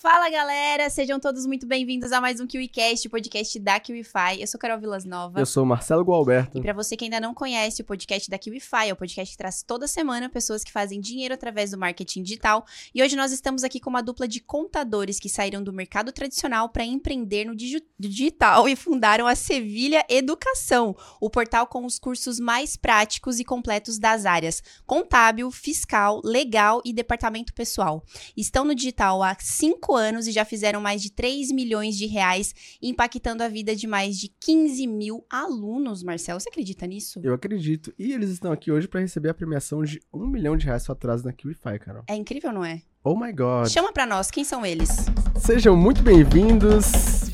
Fala galera, sejam todos muito bem-vindos a mais um KiwiCast, o podcast da KiwiFi. Eu sou Carol Vilas Nova. Eu sou o Marcelo Gualberto. E para você que ainda não conhece o podcast da KiwiFi, é o podcast que traz toda semana pessoas que fazem dinheiro através do marketing digital. E hoje nós estamos aqui com uma dupla de contadores que saíram do mercado tradicional para empreender no digi digital e fundaram a Sevilha Educação, o portal com os cursos mais práticos e completos das áreas contábil, fiscal, legal e departamento pessoal. Estão no digital há cinco cinco anos e já fizeram mais de 3 milhões de reais, impactando a vida de mais de 15 mil alunos, Marcelo. Você acredita nisso? Eu acredito. E eles estão aqui hoje para receber a premiação de um milhão de reais só atrás na KiwiFi, Carol. É incrível, não é? Oh my God. Chama pra nós, quem são eles? Sejam muito bem-vindos.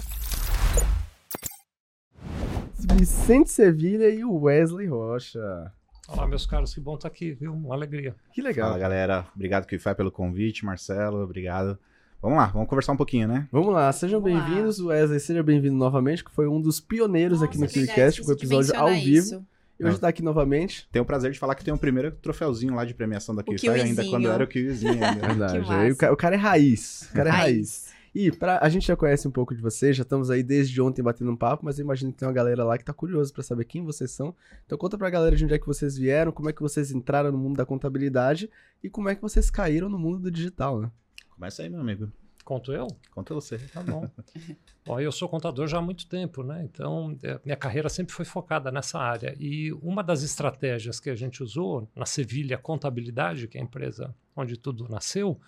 Vicente Sevilha e o Wesley Rocha. Olá, meus caros, que bom estar aqui, viu? Uma alegria. Que legal. Fala, galera. Obrigado, KiwiFi, pelo convite. Marcelo, obrigado. Vamos lá, vamos conversar um pouquinho, né? Vamos lá, sejam bem-vindos. Wesley, seja bem-vindo novamente, que foi um dos pioneiros Nossa, aqui no é KiwiCast, com o episódio ao vivo. isso. E hoje está aqui novamente. Tenho o prazer de falar que tem o primeiro troféuzinho lá de premiação da kiwizinho. ainda quando era o Kiwizinho. Ainda. Verdade. Que Aí o, ca- o cara é raiz. O cara é raiz. E pra, a gente já conhece um pouco de vocês, já estamos aí desde ontem batendo um papo, mas eu imagino que tem uma galera lá que tá curioso pra saber quem vocês são. Então conta pra galera de onde é que vocês vieram, como é que vocês entraram no mundo da contabilidade e como é que vocês caíram no mundo do digital, né? Começa aí, meu amigo. Conto eu? Conta você. Tá bom. Bom, eu sou contador já há muito tempo, né? Então, é, minha carreira sempre foi focada nessa área. E uma das estratégias que a gente usou na Sevilha Contabilidade, que é a empresa onde tudo nasceu,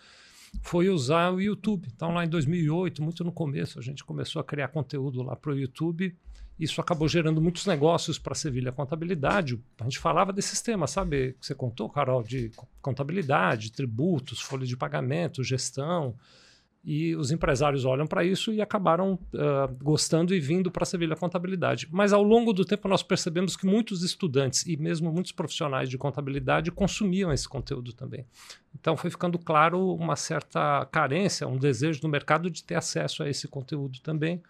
foi usar o YouTube. Então, lá em 2008, muito no começo, a gente começou a criar conteúdo lá para o YouTube. Isso acabou gerando muitos negócios para a Sevilha Contabilidade. A gente falava desses temas, sabe? Que você contou, Carol, de co- contabilidade, tributos, folha de pagamento, gestão. E os empresários olham para isso e acabaram ah, gostando e vindo para a Sevilha Contabilidade. Mas ao longo do tempo nós percebemos que muitos estudantes e mesmo muitos profissionais de contabilidade consumiam esse conteúdo também. Então foi ficando claro uma certa carência, um desejo do mercado de ter acesso a esse conteúdo também.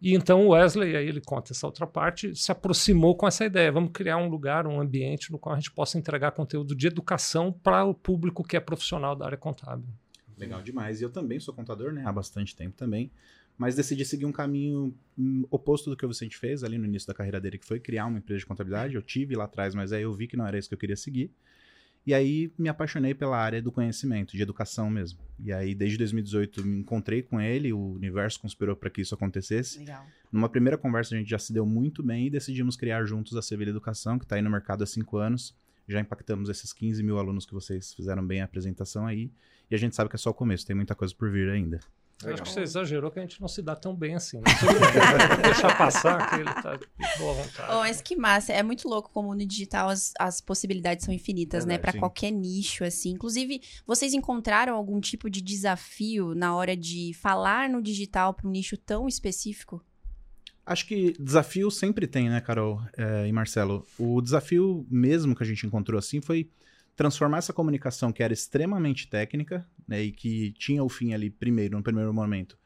E então o Wesley, aí ele conta essa outra parte, se aproximou com essa ideia. Vamos criar um lugar, um ambiente no qual a gente possa entregar conteúdo de educação para o público que é profissional da área contábil. Legal demais. E eu também sou contador, né? Há bastante tempo também. Mas decidi seguir um caminho hum, oposto do que o Vicente fez ali no início da carreira dele, que foi criar uma empresa de contabilidade. Eu tive lá atrás, mas aí eu vi que não era isso que eu queria seguir. E aí me apaixonei pela área do conhecimento, de educação mesmo. E aí, desde 2018, me encontrei com ele, o universo conspirou para que isso acontecesse. Legal. Numa primeira conversa, a gente já se deu muito bem e decidimos criar juntos a Sevilha Educação, que está aí no mercado há cinco anos. Já impactamos esses 15 mil alunos que vocês fizeram bem a apresentação aí. E a gente sabe que é só o começo, tem muita coisa por vir ainda. Eu acho que você exagerou que a gente não se dá tão bem assim. Né? Vou deixar passar que ele tá de boa vontade. Oh, mas que massa. É muito louco como no digital as, as possibilidades são infinitas, né? Verdade, Pra sim. qualquer nicho, assim. Inclusive, vocês encontraram algum tipo de desafio na hora de falar no digital pra um nicho tão específico? Acho que desafio sempre tem, né, Carol eh, e Marcelo? O desafio mesmo que a gente encontrou assim foi transformar essa comunicação que era extremamente técnica, né, e que tinha o fim ali primeiro, no primeiro momento,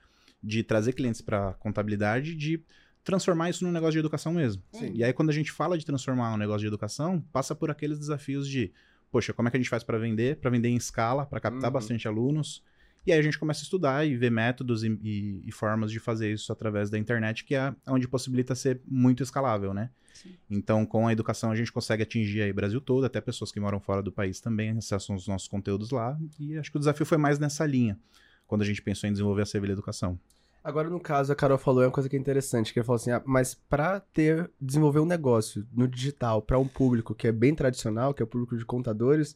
de trazer clientes para contabilidade, de transformar isso num negócio de educação mesmo. Sim. E aí quando a gente fala de transformar um negócio de educação, passa por aqueles desafios de, poxa, como é que a gente faz para vender, para vender em escala, para captar Uhum. bastante alunos? E aí a gente começa a estudar e ver métodos e, e- e formas de fazer isso através da internet, que é onde possibilita ser muito escalável, né? Sim. Então, com a educação, a gente consegue atingir aí o Brasil todo, até pessoas que moram fora do país também acessam os nossos conteúdos lá. E acho que o desafio foi mais nessa linha, quando a gente pensou em desenvolver a Sevilha Educação. Agora, no caso, a Carol falou é uma coisa que é interessante, que ele falou assim, ah, mas pra ter, desenvolver um negócio no digital pra um público que é bem tradicional, que é o público de contadores,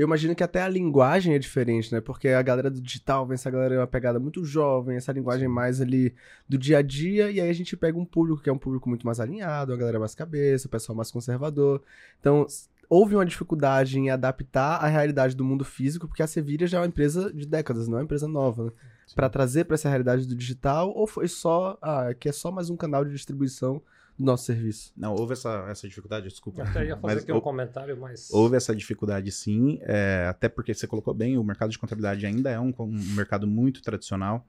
eu imagino que até a linguagem é diferente, né? Porque a galera do digital vem essa galera é uma pegada muito jovem, essa linguagem mais ali do dia a dia, e aí a gente pega um público que é um público muito mais alinhado, uma galera mais cabeça, o pessoal mais conservador. Então, houve uma dificuldade em adaptar a realidade do mundo físico, porque a Sevilha já é uma empresa de décadas, não é uma empresa nova, né? Pra trazer pra essa realidade do digital, ou foi só, ah, que é só mais um canal de distribuição do nosso serviço? Não, houve essa, essa dificuldade, desculpa. Eu até ia fazer Mas aqui um comentário, mas. Houve essa dificuldade sim, é, até porque você colocou bem, o mercado de contabilidade ainda é um, um mercado muito tradicional,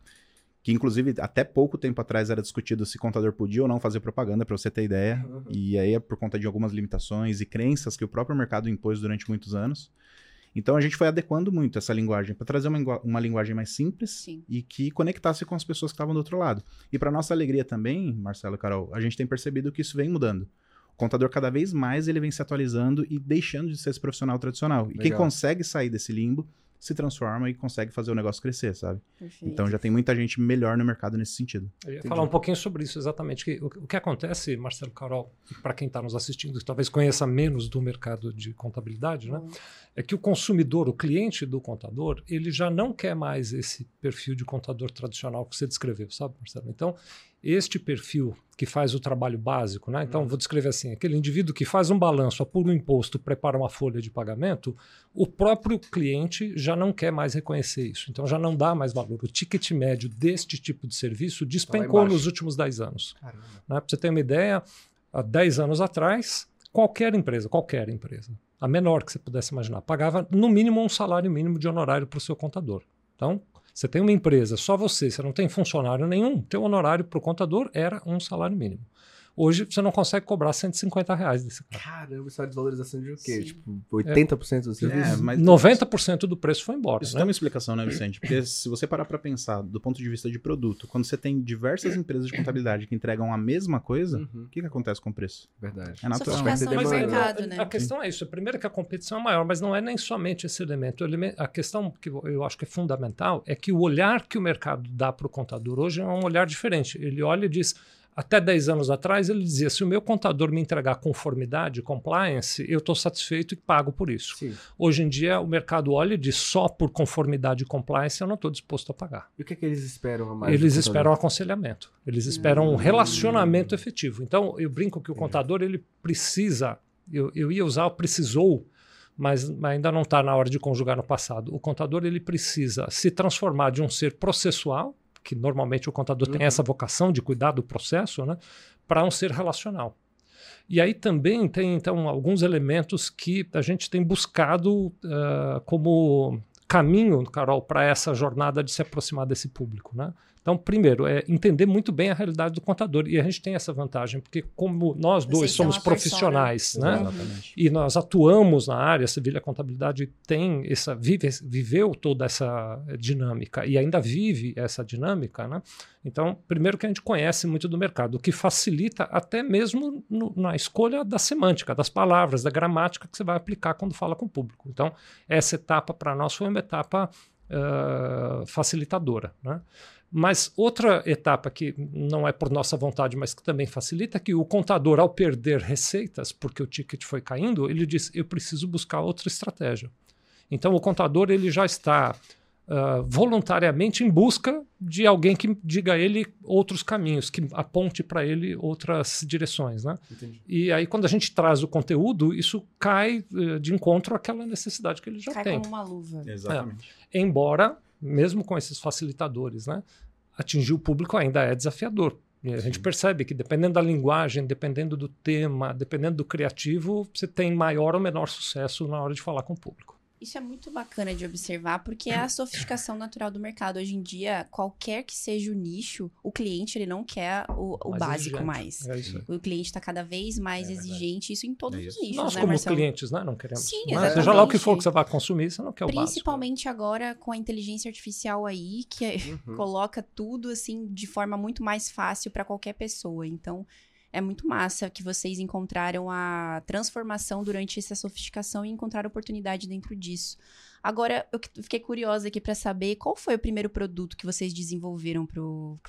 que inclusive até pouco tempo atrás era discutido se contador podia ou não fazer propaganda, para você ter ideia, e aí é por conta de algumas limitações e crenças que o próprio mercado impôs durante muitos anos. Então a gente foi adequando muito essa linguagem para trazer uma, uma linguagem mais simples Sim. e que conectasse com as pessoas que estavam do outro lado. E para nossa alegria também, Marcelo e Carol, a gente tem percebido que isso vem mudando. O contador cada vez mais ele vem se atualizando e deixando de ser esse profissional tradicional. E quem Legal. consegue sair desse limbo se transforma e consegue fazer o negócio crescer, sabe? Perfeito. Então já tem muita gente melhor no mercado nesse sentido. Eu ia Entendi. falar um pouquinho sobre isso exatamente. Que, o, o que acontece, Marcelo Carol, para quem está nos assistindo e talvez conheça menos do mercado de contabilidade, né, Bom, é que o consumidor, o cliente do contador, ele já não quer mais esse perfil de contador tradicional que você descreveu, sabe, Marcelo? Então, este perfil que faz o trabalho básico, né? Então, vou descrever assim: aquele indivíduo que faz um balanço, apura um imposto, prepara uma folha de pagamento, o próprio cliente já não quer mais reconhecer isso. Então, já não dá mais valor. O ticket médio deste tipo de serviço despencou embaixo. nos últimos 10 anos. Né? Para você ter uma ideia, há 10 anos atrás, qualquer empresa, qualquer empresa, a menor que você pudesse imaginar, pagava no mínimo um salário mínimo de honorário para o seu contador. Então, você tem uma empresa, só você, você não tem funcionário nenhum, teu honorário para o contador era um salário mínimo. Hoje você não consegue cobrar 150 reais desse cara. Caramba, isso é uma desvalorização de o quê? Sim. Tipo, 80% do serviço? É, mas 90% do preço foi embora. Isso né? tem uma explicação, né, Vicente? Porque se você parar para pensar do ponto de vista de produto, quando você tem diversas empresas de contabilidade que entregam a mesma coisa, o Uhum, que, que acontece com o preço? verdade. É natural. Sofisticação demanda. mercado, né? A questão é isso. Primeiro que a competição é maior, mas não é nem somente esse elemento. A questão que eu acho que é fundamental é que o olhar que o mercado dá para o contador hoje é um olhar diferente. Ele olha e diz. Até 10 anos atrás, ele dizia: se o meu contador me entregar conformidade, compliance, eu estou satisfeito e pago por isso. Sim. Hoje em dia, o mercado olha e diz: só por conformidade e compliance eu não estou disposto a pagar. E o que é que eles esperam mais? Eles esperam aconselhamento. Eles esperam um relacionamento efetivo. Então, eu brinco que o contador ele precisa. Eu, eu ia usar o precisou, mas mas ainda não está na hora de conjugar no passado. O contador ele precisa se transformar de um ser processual, que normalmente o contador tem Uhum. essa vocação de cuidar do processo, né, para um ser relacional. E aí também tem então alguns elementos que a gente tem buscado ah, como caminho, Carol, para essa jornada de se aproximar desse público, né? Então, primeiro, é entender muito bem a realidade do contador. E a gente tem essa vantagem, porque como nós dois são somos persona. profissionais, né? Exatamente. E nós atuamos na área, a Sevilha Contabilidade tem essa, vive, viveu toda essa dinâmica e ainda vive essa dinâmica, né? Então, primeiro que a gente conhece muito do mercado, o que facilita até mesmo no- na escolha da semântica, das palavras, da gramática que você vai aplicar quando fala com o público. Então, essa etapa para nós foi uma etapa ah, facilitadora, né? Mas outra etapa que não é por nossa vontade, mas que também facilita, é que o contador, ao perder receitas, porque o ticket foi caindo, ele diz: eu preciso buscar outra estratégia. Então, o contador ele já está ah, voluntariamente em busca de alguém que diga a ele outros caminhos, que aponte para ele outras direções. Né? Entendi. E aí, quando a gente traz o conteúdo, isso cai eh, de encontro àquela necessidade que ele já Cai tem. como uma luva. Exatamente. Embora, mesmo com esses facilitadores, né, atingir o público ainda é desafiador. E a gente percebe que dependendo da linguagem, dependendo do tema, dependendo do criativo, você tem maior ou menor sucesso na hora de falar com o público. Isso é muito bacana de observar, porque é a sofisticação natural do mercado. Hoje em dia, qualquer que seja o nicho, o cliente ele não quer o, o básico exigente. mais. É. O cliente está cada vez mais É exigente, isso em todos É os isso. nichos, Nós, né, como Marcelo? clientes, né, não queremos. Sim, Né? Seja lá o que for exatamente. que você vai consumir, você não quer o básico. Principalmente agora com a inteligência artificial aí, que é- Uhum. coloca tudo assim de forma muito mais fácil para qualquer pessoa. Então, é muito massa que vocês encontraram a transformação durante essa sofisticação e encontraram oportunidade dentro disso. Agora, eu que- fiquei curiosa aqui para saber qual foi o primeiro produto que vocês desenvolveram para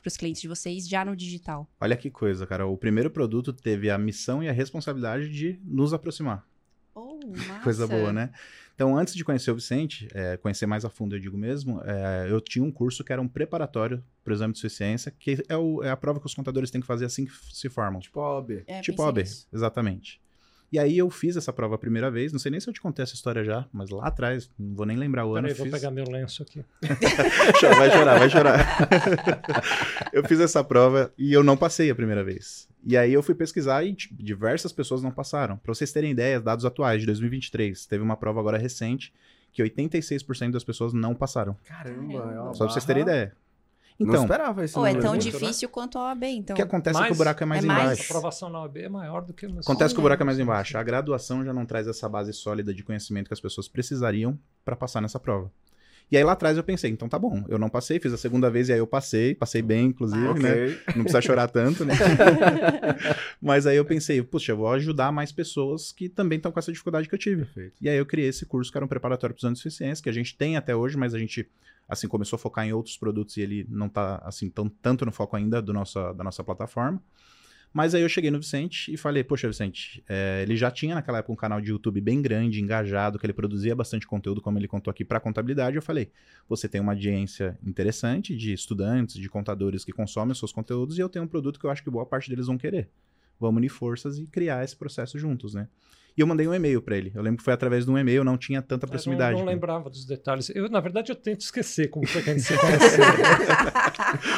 os clientes de vocês já no digital. Olha que coisa, cara. O primeiro produto teve a missão e a responsabilidade de nos aproximar. Oh, massa. Coisa boa, né? Então, antes de conhecer o Vicente, é, conhecer mais a fundo, eu digo mesmo, é, eu tinha um curso que era um preparatório para o exame de suficiência, que é, o- é a prova que os contadores têm que fazer assim que se formam. Tipo OB. É, tipo OAB, nisso. exatamente. E aí eu fiz essa prova a primeira vez, não sei nem se eu te contei essa história já, mas lá atrás, não vou nem lembrar o ano. Peraí, vou fiz... pegar meu lenço aqui. Vai chorar, vai chorar. eu fiz essa prova e eu não passei a primeira vez. E aí eu fui pesquisar e tipo, diversas pessoas não passaram. Pra vocês terem ideia, dados atuais de 2023, teve uma prova agora recente que 86% das pessoas não passaram. Caramba, é uma Só pra vocês terem barra- ideia. não Então, esperava isso. Ou é tão né? muito, difícil quanto a OAB, então. o que acontece é que Mais- o buraco é mais é mais- A embaixo. aprovação na OAB é maior do que no Acontece que o buraco é mais embaixo. A graduação já não traz essa base sólida de conhecimento que as pessoas precisariam para passar nessa prova. E aí lá atrás eu pensei, então tá bom, eu não passei, fiz a segunda vez e aí eu passei, passei bem, inclusive, Ok. né? Não precisa chorar tanto, né? Mas aí eu pensei, puxa, eu vou ajudar mais pessoas que também estão com essa dificuldade que eu tive. Perfeito. E aí eu criei esse curso que era um preparatório para os anos de deficiência, que a gente tem até hoje, mas a gente assim começou a focar em outros produtos e ele não tá assim tão, tanto no foco ainda do nossa, da nossa plataforma. Mas aí eu cheguei no Vicente e falei, poxa, Vicente, é, ele já tinha naquela época um canal de YouTube bem grande, engajado, que ele produzia bastante conteúdo, como ele contou aqui, para contabilidade. Eu falei, você tem uma audiência interessante de estudantes, de contadores que consomem os seus conteúdos, e eu tenho um produto que eu acho que boa parte deles vão querer. Vamos unir forças e criar esse processo juntos, né? E eu mandei um e-mail para ele. Eu lembro que foi através de um e-mail, não tinha tanta proximidade. Eu não, né? lembrava dos detalhes. Eu, na verdade, eu tento esquecer como foi que a gente se conheceu.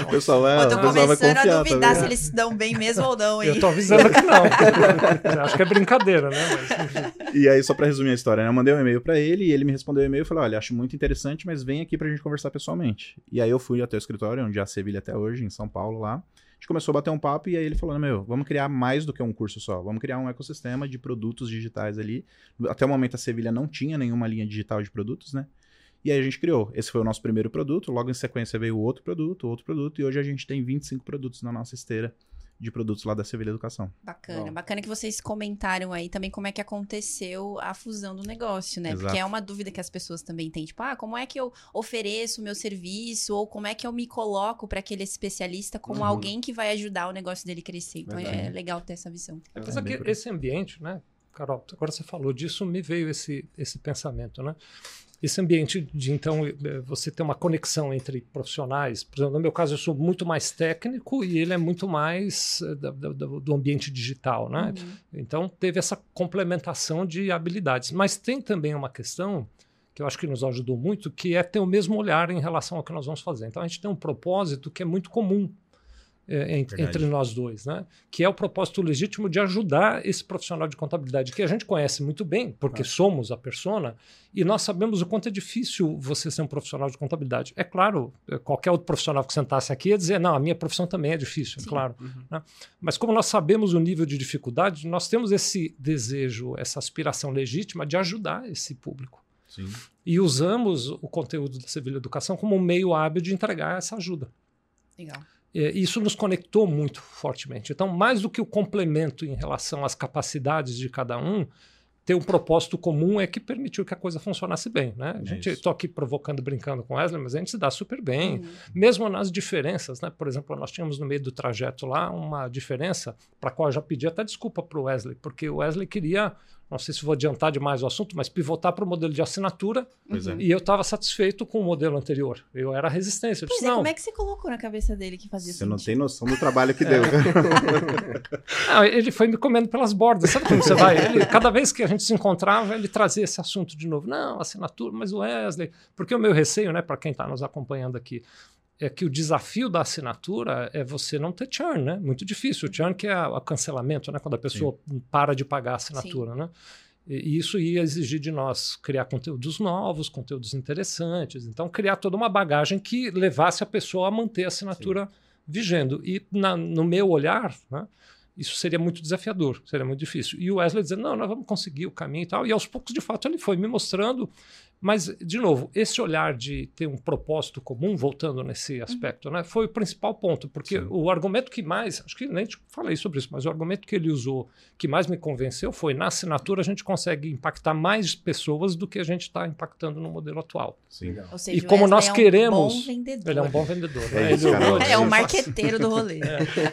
O pessoal, é, Eu tô pessoal vai começando a confiar duvidar também. se eles se dão bem mesmo ou não, hein? eu tô avisando que não. Acho que é brincadeira, né? Mas. E aí, só pra resumir a história, né? Eu mandei um e-mail pra ele e ele me respondeu o e-mail e falou: Olha, acho muito interessante, mas vem aqui pra gente conversar pessoalmente. E aí eu fui até o escritório, onde é a Sevilha até hoje, em São Paulo, lá. Gente começou a bater um papo e aí ele falou: Meu, vamos criar mais do que um curso só. Vamos criar um ecossistema de produtos digitais ali. Até o momento a Sevilha não tinha nenhuma linha digital de produtos, né? E aí a gente criou. Esse foi o nosso primeiro produto. Logo em sequência veio outro produto, outro produto. E hoje a gente tem 25 produtos na nossa esteira de produtos lá da Sevilha Educação. Bacana, Bom. bacana que vocês comentaram aí também como é que aconteceu a fusão do negócio, né? Exato. Porque é uma dúvida que as pessoas também têm, tipo, ah, como é que eu ofereço o meu serviço ou como é que eu me coloco para aquele especialista como Uhum. alguém que vai ajudar o negócio dele crescer. Então é legal ter essa visão. Apesar bem que por aí. esse ambiente, né, Carol, agora você falou disso, me veio esse, esse pensamento, né? Esse ambiente de, então, eh, você ter uma conexão entre profissionais, por exemplo, no meu caso, eu sou muito mais técnico e ele é muito mais eh, da- da- da- do ambiente digital, né? Uhum. Então, teve essa complementação de habilidades. Mas tem também uma questão que eu acho que nos ajudou muito, que é ter o mesmo olhar em relação ao que nós vamos fazer. Então, a gente tem um propósito que é muito comum é, Verdade. entre nós dois, né? que é o propósito legítimo de ajudar esse profissional de contabilidade, que a gente conhece muito bem, porque Claro. somos a persona, e nós sabemos o quanto é difícil você ser um profissional de contabilidade. É claro, eh, qualquer outro profissional que sentasse aqui ia dizer, não, a minha profissão também é difícil, Sim. é claro. Uhum. né? Mas como nós sabemos o nível de dificuldade, nós temos esse desejo, essa aspiração legítima de ajudar esse público. Sim. E usamos o conteúdo da Sevilha Educação como um meio hábil de entregar essa ajuda. Legal. É, Isso nos conectou muito fortemente. Então, mais do que o complemento em relação às capacidades de cada um, ter um propósito comum é que permitiu que a coisa funcionasse bem. Né? A gente estou aqui provocando, brincando com Wesley, mas a gente se dá super bem, Uhum. mesmo nas diferenças. Né? Por exemplo, nós tínhamos no meio do trajeto lá uma diferença para a qual eu já pedi até desculpa para o Wesley, porque o Wesley queria, não sei se vou adiantar demais o assunto, mas pivotar para o modelo de assinatura é. e eu estava satisfeito com o modelo anterior. Eu era resistência. Eu Pois disse, é, não, como é que você colocou na cabeça dele que fazia Você não sentido? tem noção do trabalho que deu. Não, ele foi me comendo pelas bordas. Sabe como você vai? Ele, cada vez que a gente se encontrava, ele trazia esse assunto de novo. Não, assinatura, mas o Wesley. Porque o meu receio, né, para quem está nos acompanhando aqui, é que o desafio da assinatura é você não ter churn, né? Muito difícil. O churn que é o cancelamento, né? Quando a pessoa para de pagar a assinatura, né? E isso ia exigir de nós criar conteúdos novos, conteúdos interessantes. Então, criar toda uma bagagem que levasse a pessoa a manter a assinatura vigendo. E na- no meu olhar, né, isso seria muito desafiador, seria muito difícil. E o Wesley dizendo, não, nós vamos conseguir o caminho e tal. E aos poucos, de fato, ele foi me mostrando. Mas, de novo, esse olhar de ter um propósito comum, voltando nesse aspecto, né, foi o principal ponto. Porque Sim. o argumento que mais, acho que nem te falei sobre isso, mas o argumento que ele usou, que mais me convenceu, foi na assinatura a gente consegue impactar mais pessoas do que a gente está impactando no modelo atual. Sim. Seja, E o como nós é um queremos- bom vendedor. Ele é um bom vendedor. É né? isso, Ele- Carol. É o ele- marqueteiro do rolê.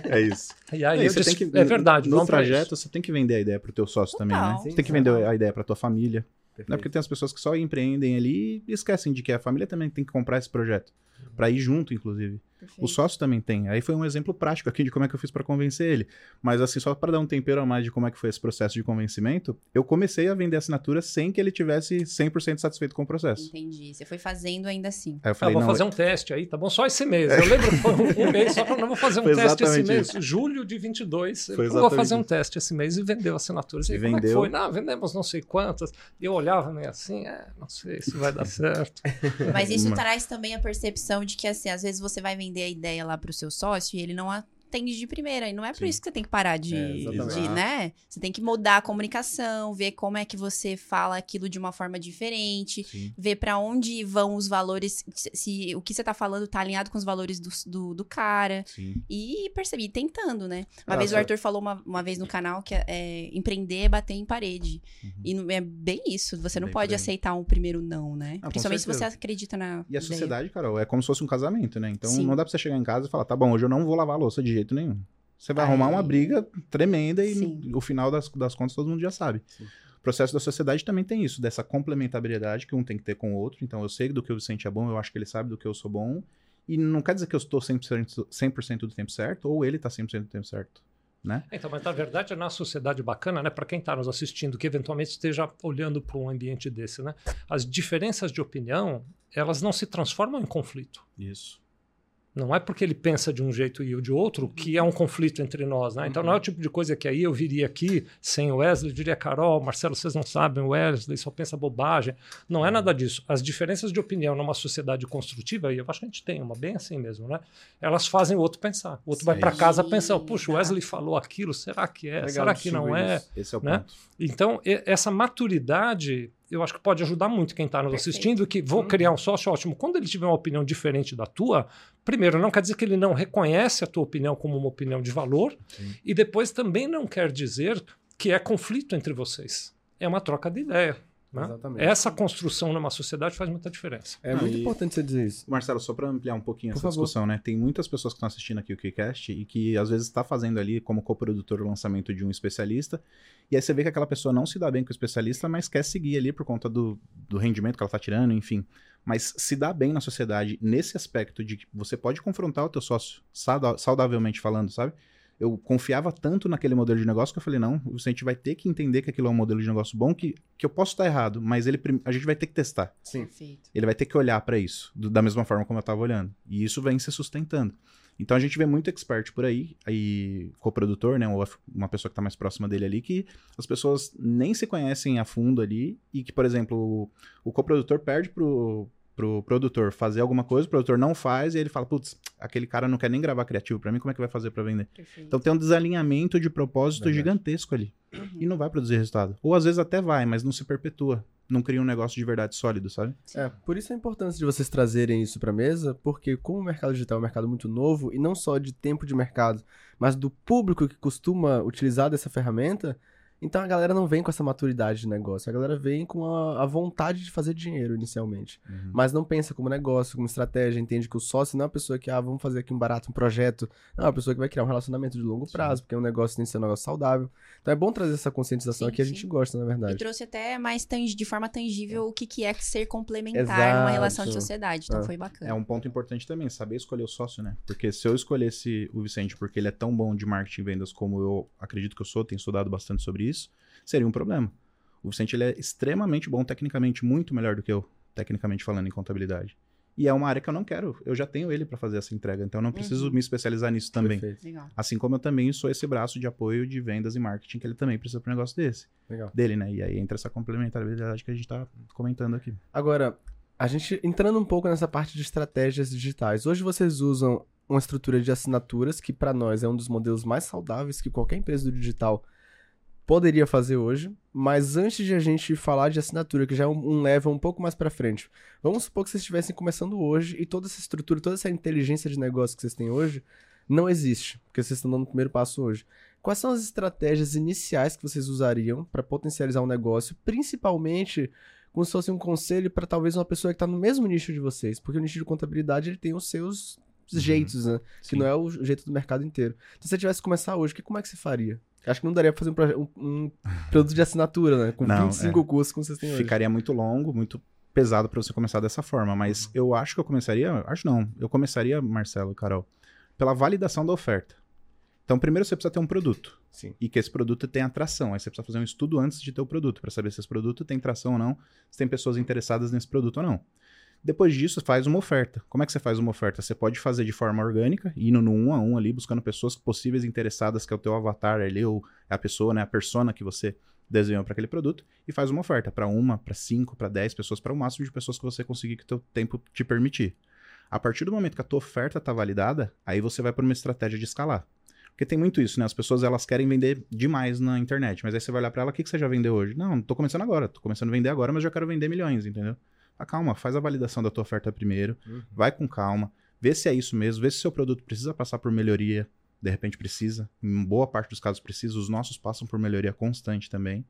É isso. E aí eu você disse, tem que, é verdade, No isso. você tem que vender a ideia pro teu sócio também, né? Total. Você tem que vender a ideia pra tua família. Né? Porque tem as pessoas que só empreendem ali e esquecem de que a família também tem que comprar esse projeto. Pra ir junto, inclusive. Perfeito. O sócio também tem. Aí foi um exemplo prático aqui de como é que eu fiz pra convencer ele. Mas assim, só pra dar um tempero a mais de como é que foi esse processo de convencimento, eu comecei a vender assinatura sem que ele tivesse 100% satisfeito com o processo. Entendi. Você foi fazendo ainda assim. Aí eu Ah, falei, vou não, fazer um teste aí, tá bom? Só esse mês. Eu lembro que foi um, um mês, só para não vou fazer um Foi teste esse mês. Julho de 22. Foi eu vou fazer um isso. teste esse mês e vendeu assinaturas. E E aí, como é que vendeu. foi? Não, vendemos não sei quantas. E eu olhava meio assim, é, não sei se vai dar certo. Mas isso Uma- traz também a percepção de que, assim, às vezes você vai vender a ideia lá pro seu sócio e ele não atende de primeira. E não é por Sim. isso que você tem que parar de, É, exatamente. de, né? Você tem que mudar a comunicação, ver como é que você fala aquilo de uma forma diferente, Sim. ver pra onde vão os valores, se, o que você tá falando tá alinhado com os valores do, do, do cara. Sim. E percebi, tentando, né? Uma Ah, vez o Arthur falou uma, uma vez no canal que é, é, empreender é bater em parede. Uhum. E não- é bem isso. Você não Bem pode aceitar um primeiro não, né? Ah, Principalmente se você acredita na. E a ideia. sociedade, Carol, é como se fosse um casamento, né? Então Sim. não dá pra você chegar em casa e falar, tá bom, hoje eu não vou lavar a louça de jeito nenhum. Você vai Aí- arrumar uma briga tremenda e Sim. no, o final das, das contas todo mundo já sabe. Sim. O processo da sociedade também tem isso, dessa complementariedade que um tem que ter com o outro. Então eu sei do que o Vicente é bom, eu acho que ele sabe do que eu sou bom. E não quer dizer que eu estou 100%, 100 do tempo certo, ou ele tá 100% do tempo certo, né? Então, mas na verdade é na sociedade bacana, né? Para quem está nos assistindo, que eventualmente esteja olhando para um ambiente desse, né? As diferenças de opinião, elas não se transformam em conflito. Isso. Não é porque ele pensa de um jeito e eu de outro que é um conflito entre nós, né? Então não é o tipo de coisa que aí eu viria aqui sem o Wesley, diria, Carol, Marcelo, vocês não sabem, o Wesley só pensa bobagem. Não é nada disso. As diferenças de opinião numa sociedade construtiva, e eu acho que a gente tem uma bem assim mesmo, né? Elas fazem o outro pensar. O outro vai para casa pensando, puxa, o Wesley falou aquilo, será que é? Legal será que não é? isso. Esse é o Né? ponto. Então, essa maturidade, eu acho que pode ajudar muito quem está nos Perfeito. assistindo, que vou criar um sócio ótimo. Quando ele tiver uma opinião diferente da tua, primeiro, não quer dizer que ele não reconhece a tua opinião como uma opinião de valor, Sim. e depois também não quer dizer que é conflito entre vocês. É uma troca de ideia. Né? Exatamente. Essa construção numa sociedade faz muita diferença. É muito e- importante você dizer isso. Marcelo, só para ampliar um pouquinho Por essa favor. discussão, né? Tem muitas pessoas que estão assistindo aqui o KeyCast e que às vezes está fazendo ali como coprodutor o lançamento de um especialista. E aí você vê que aquela pessoa não se dá bem com o especialista, mas quer seguir ali por conta do, do rendimento que ela está tirando, enfim. Mas se dá bem na sociedade nesse aspecto de que você pode confrontar o teu sócio, sauda- saudavelmente falando, sabe? Eu confiava tanto naquele modelo de negócio que eu falei, não, o Vicente vai ter que entender que aquilo é um modelo de negócio bom, que, que eu posso estar errado, mas ele, a gente vai ter que testar. Sim. Perfeito. Ele vai ter que olhar para isso, do- da mesma forma como eu estava olhando. E isso vem se sustentando. Então a gente vê muito expert por aí, aí coprodutor, né, ou uma pessoa que está mais próxima dele ali, que as pessoas nem se conhecem a fundo ali e que, por exemplo, o, o coprodutor perde pro, pro produtor fazer alguma coisa, o produtor não faz e ele fala, putz, aquele cara não quer nem gravar criativo para mim, como é que vai fazer para vender? Perfeito. Então tem um desalinhamento de propósito Verdade. gigantesco ali Uhum. e não vai produzir resultado. Ou às vezes até vai, mas não se perpetua. Não cria um negócio de verdade sólido, sabe? É, por isso a importância de vocês trazerem isso pra mesa, porque como o mercado digital é um mercado muito novo, e não só de tempo de mercado, mas do público que costuma utilizar dessa ferramenta, então a galera não vem com essa maturidade de negócio, a galera vem com a, a vontade de fazer dinheiro inicialmente, mas não pensa como negócio, como estratégia, entende que o sócio não é uma pessoa que, ah, vamos fazer aqui um barato, um projeto, não, é uma pessoa que vai criar um relacionamento de longo Sim. prazo, porque um negócio tem que ser um negócio saudável. Então é bom trazer essa conscientização Sim, aqui, a sim. gente gosta, na E verdade. trouxe até mais tangi- de forma tangível o que, que é ser complementar Exato. numa relação de sociedade. Então É. foi bacana. É um ponto importante também, saber escolher o sócio, né? Porque se eu escolhesse o Vicente porque ele é tão bom de marketing e vendas como eu acredito que eu sou, tenho estudado bastante sobre isso, seria um problema. O Vicente ele é extremamente bom tecnicamente, muito melhor do que eu, tecnicamente falando em contabilidade. E é uma área que eu não quero, eu já tenho ele para fazer essa entrega, então eu não preciso Uhum. me especializar nisso também. Perfeito. Legal. Assim como eu também sou esse braço de apoio de vendas e marketing que ele também precisa para um negócio desse, Legal. dele, né? E aí entra essa complementariedade que a gente tá comentando aqui. Agora, a gente entrando um pouco nessa parte de estratégias digitais. Hoje vocês usam uma estrutura de assinaturas que para nós é um dos modelos mais saudáveis que qualquer empresa do digital poderia fazer hoje. Mas antes de a gente falar de assinatura, que já é um, um level um pouco mais para frente, vamos supor que vocês estivessem começando hoje e toda essa estrutura, toda essa inteligência de negócio que vocês têm hoje não existe, porque vocês estão dando o primeiro passo hoje. Quais são as estratégias iniciais que vocês usariam para potencializar um negócio, principalmente como se fosse um conselho para talvez uma pessoa que está no mesmo nicho de vocês, porque o nicho de contabilidade ele tem os seus jeitos, né? Que Sim. não é o jeito do mercado inteiro. Então, se você tivesse que começar hoje, que, como é que você faria? Acho que não daria pra fazer um, um- produto de assinatura, né? Com Não, 25 cursos como vocês têm hoje. Ficaria muito longo, muito pesado para você começar dessa forma. Mas Uhum. eu acho que eu começaria. Acho não. Eu começaria, Marcelo, Carol, pela validação da oferta. Então, primeiro você precisa ter um produto. Sim. E que esse produto tenha atração. Aí você precisa fazer um estudo antes de ter o produto, para saber se esse produto tem tração ou não, se tem pessoas interessadas nesse produto ou não. Depois disso, faz uma oferta. Como é que você faz uma oferta? Você pode fazer de forma orgânica, indo no um a um ali, buscando pessoas possíveis interessadas, que é o teu avatar ali, ou é a pessoa, né, a persona que você desenhou para aquele produto, e faz uma oferta para uma, para cinco, para dez pessoas, para o máximo de pessoas que você conseguir que o teu tempo te permitir. A partir do momento que a tua oferta está validada, aí você vai para uma estratégia de escalar. Porque tem muito isso, né? As pessoas elas querem vender demais na internet, mas aí você vai olhar para ela, o que, que você já vendeu hoje? Não, não tô começando agora, tô começando a vender agora, mas já quero vender milhões, entendeu? Calma, faz a validação da tua oferta primeiro, Uhum. vai com calma, vê se é isso mesmo, vê se seu produto precisa passar por melhoria, de repente precisa, em boa parte dos casos precisa, os nossos passam por melhoria constante também.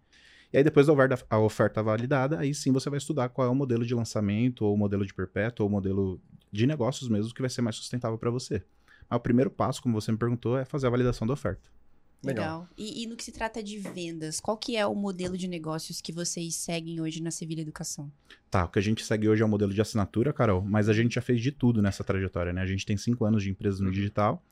E aí depois da oferta, a oferta validada, aí sim você vai estudar qual é o modelo de lançamento, ou o modelo de perpétuo, ou o modelo de negócios mesmo que vai ser mais sustentável para você. Mas o primeiro passo, como você me perguntou, é fazer a validação da oferta. Legal. Legal. E, e no que se trata de vendas, qual que é o modelo de negócios que vocês seguem hoje na Sevilha Educação? Tá, o que a gente segue hoje é o modelo de assinatura, Carol, mas a gente já fez de tudo nessa trajetória, né? A gente tem cinco anos de empresa no digital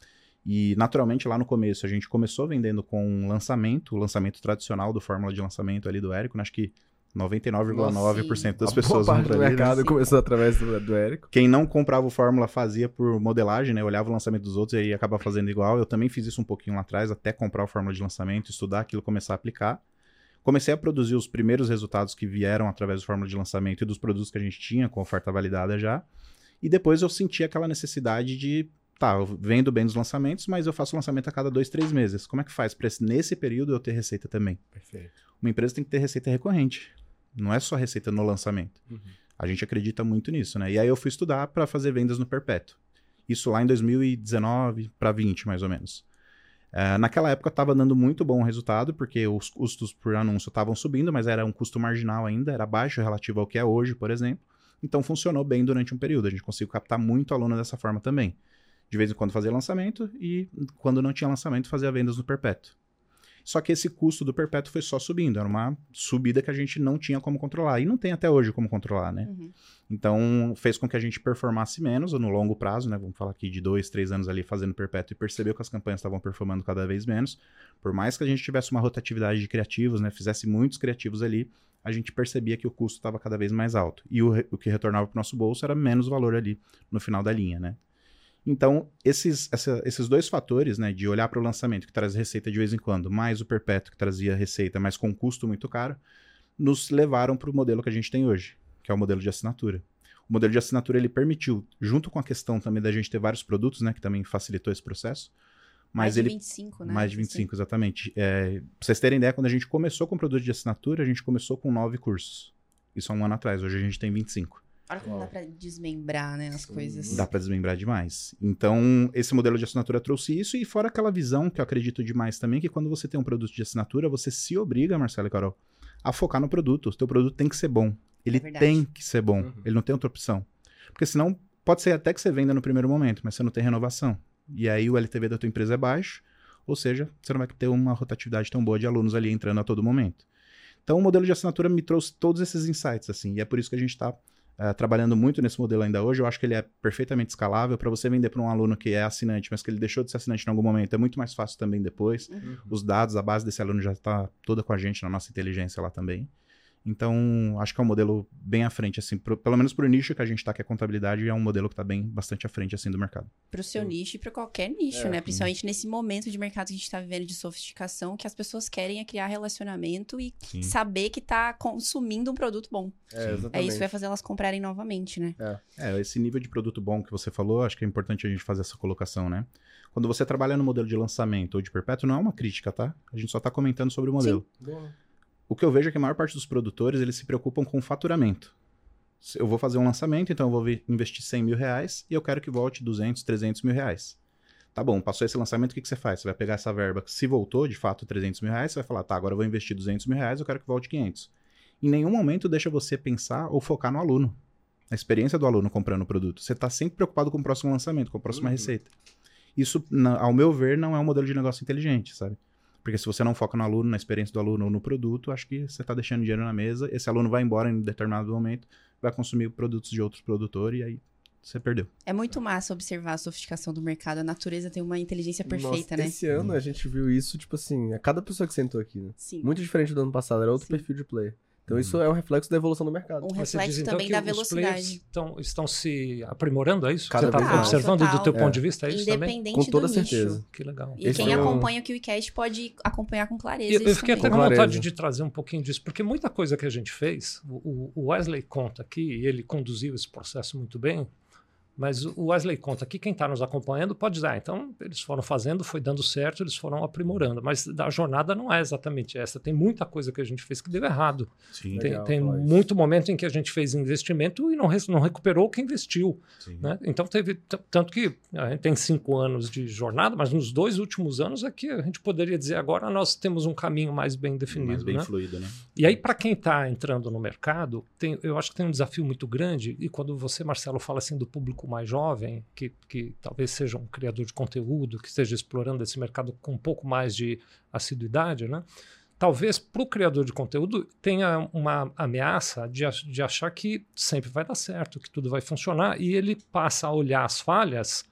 e, naturalmente, lá no começo, a gente começou vendendo com lançamento, o lançamento tradicional do fórmula de lançamento ali do Érico, né? acho que 99,9% das A pessoas boa vão parte né? mercado começou através do, do Érico. Quem não comprava o Fórmula fazia por modelagem, né? Olhava o lançamento dos outros e aí acaba fazendo igual. Eu também fiz isso um pouquinho lá atrás, até comprar o Fórmula de lançamento, estudar aquilo, começar a aplicar. Comecei a produzir os primeiros resultados que vieram através do Fórmula de lançamento e dos produtos que a gente tinha com oferta validada já. E depois eu senti aquela necessidade de, tá, eu vendo bem dos lançamentos, mas eu faço lançamento a cada dois, três meses. Como é que faz para nesse período eu ter receita também? Perfeito. Uma empresa tem que ter receita recorrente. Não é só receita no lançamento. Uhum. A gente acredita muito nisso, né? E aí eu fui estudar para fazer vendas no perpétuo. Isso lá em 2019 para 20, mais ou menos. Eh, naquela época estava dando muito bom resultado, porque os custos por anúncio estavam subindo, mas era um custo marginal ainda, era baixo relativo ao que é hoje, por exemplo. Então funcionou bem durante um período. A gente conseguiu captar muito aluno dessa forma também. De vez em quando fazia lançamento e quando não tinha lançamento fazia vendas no perpétuo. Só que esse custo do perpétuo foi só subindo, era uma subida que a gente não tinha como controlar. E não tem até hoje como controlar, né? Uhum. Então, fez com que a gente performasse menos no longo prazo, né? Vamos falar aqui de dois, três anos ali fazendo perpétuo e percebeu que as campanhas estavam performando cada vez menos. Por mais que a gente tivesse uma rotatividade de criativos, né? Fizesse muitos criativos ali, a gente percebia que o custo estava cada vez mais alto. E o, o que retornava para o nosso bolso era menos valor ali no final da linha, né? Então, esses, essa- esses dois fatores, né, de olhar para o lançamento, que traz receita de vez em quando, mais o perpétuo, que trazia receita, mas com custo muito caro, nos levaram para o modelo que a gente tem hoje, que é o modelo de assinatura. O modelo de assinatura ele permitiu, junto com a questão também da gente ter vários produtos, né, que também facilitou esse processo, Mais mas de ele 25, né? mais de 25, exatamente. É, pra vocês terem ideia, quando a gente começou com produto de assinatura, a gente começou com nove cursos. Isso há um ano atrás. Hoje a gente tem 25. Olha como dá pra desmembrar, né, as Sim. coisas. Dá pra desmembrar demais. Então, esse modelo de assinatura trouxe isso, e fora aquela visão que eu acredito demais também, que quando você tem um produto de assinatura, você se obriga, Marcelo e Carol, a focar no produto. O teu produto tem que ser bom. Ele verdade. tem que ser bom. Uhum. Ele não tem outra opção. Porque senão, pode ser até que você venda no primeiro momento, mas você não tem renovação. E aí o LTV da tua empresa é baixo, ou seja, você não vai ter uma rotatividade tão boa de alunos ali entrando a todo momento. Então, o modelo de assinatura me trouxe todos esses insights, assim, e é por isso que a gente está trabalhando muito nesse modelo ainda hoje. Eu acho que ele é perfeitamente escalável para você vender para um aluno que é assinante, mas que ele deixou de ser assinante em algum momento. É muito mais fácil também depois. Uhum. Os dados, a base desse aluno já está toda com a gente na nossa inteligência lá também. Então, acho que é um modelo bem à frente, assim, pro- pelo menos para o nicho que a gente está, que é contabilidade, é um modelo que está bem bastante à frente, assim, do mercado. Pro seu nicho e pra qualquer nicho, É. né? Principalmente nesse momento de mercado que a gente tá vivendo de sofisticação, que as pessoas querem é criar relacionamento e Sim. saber que tá consumindo um produto bom. É, Sim. É isso que vai fazer elas comprarem novamente, né? É, esse nível de produto bom que você falou, acho que é importante a gente fazer essa colocação, né? Quando você trabalha no modelo de lançamento ou de perpétuo, não é uma crítica, tá? A gente só está comentando sobre o modelo. Boa. O que eu vejo é que a maior parte dos produtores, eles se preocupam com faturamento. Eu vou fazer um lançamento, então eu vou investir 100 mil reais e eu quero que volte 200, 300 mil reais. Tá bom, passou esse lançamento, o que, que você faz? Você vai pegar essa verba, se voltou de fato 300 mil reais, você vai falar, tá, agora eu vou investir 200 mil reais, eu quero que volte 500. Em nenhum momento deixa você pensar ou focar no aluno, na experiência do aluno comprando o produto. Você está sempre preocupado com o próximo lançamento, com a próxima Uhum. receita. Isso, na- ao meu ver, não é um modelo de negócio inteligente, sabe? Porque se você não foca no aluno, na experiência do aluno ou no produto, acho que você está deixando dinheiro na mesa. Esse aluno vai embora em determinado momento, vai consumir produtos de outros produtores e aí você perdeu. É muito massa observar a sofisticação do mercado. A natureza tem uma inteligência perfeita, Nossa, né? Esse ano a gente viu isso, tipo assim, a cada pessoa que sentou aqui, né? Sim. Muito diferente do ano passado, era outro Sim. perfil de player. Então Uhum. isso é um reflexo da evolução do mercado. Um reflexo diz, então, também da velocidade. players Estão, estão se aprimorando, é isso? Cada você está observando Total. do teu É. ponto de vista, é isso também? Independente Com toda do certeza. nicho. Que legal. E Esse quem é acompanha o KiwiCast pode acompanhar com clareza E eu, eu fiquei também. até com vontade de trazer um pouquinho disso, porque muita coisa que a gente fez, o, o Wesley conta aqui, e ele conduziu esse processo muito bem, Mas o Wesley conta que quem está nos acompanhando pode dizer, ah, então eles foram fazendo, foi dando certo, eles foram aprimorando. Mas a jornada não é exatamente essa. Tem muita coisa que a gente fez que deu errado. Sim. Tem, Legal tem muito momento em que a gente fez investimento e não, não recuperou o que investiu. Né? Então teve tanto que a gente tem cinco anos de jornada, mas nos dois últimos anos é que a gente poderia dizer agora nós temos um caminho mais bem definido. Mais bem né? fluido, né? E aí, para quem está entrando no mercado, tem- eu acho que tem um desafio muito grande. E quando você, Marcelo, fala assim do público mais jovem, que, que talvez seja um criador de conteúdo, que esteja explorando esse mercado com um pouco mais de assiduidade, né? Talvez para o criador de conteúdo tenha uma ameaça de, de achar que sempre vai dar certo, que tudo vai funcionar, e ele passa a olhar as falhas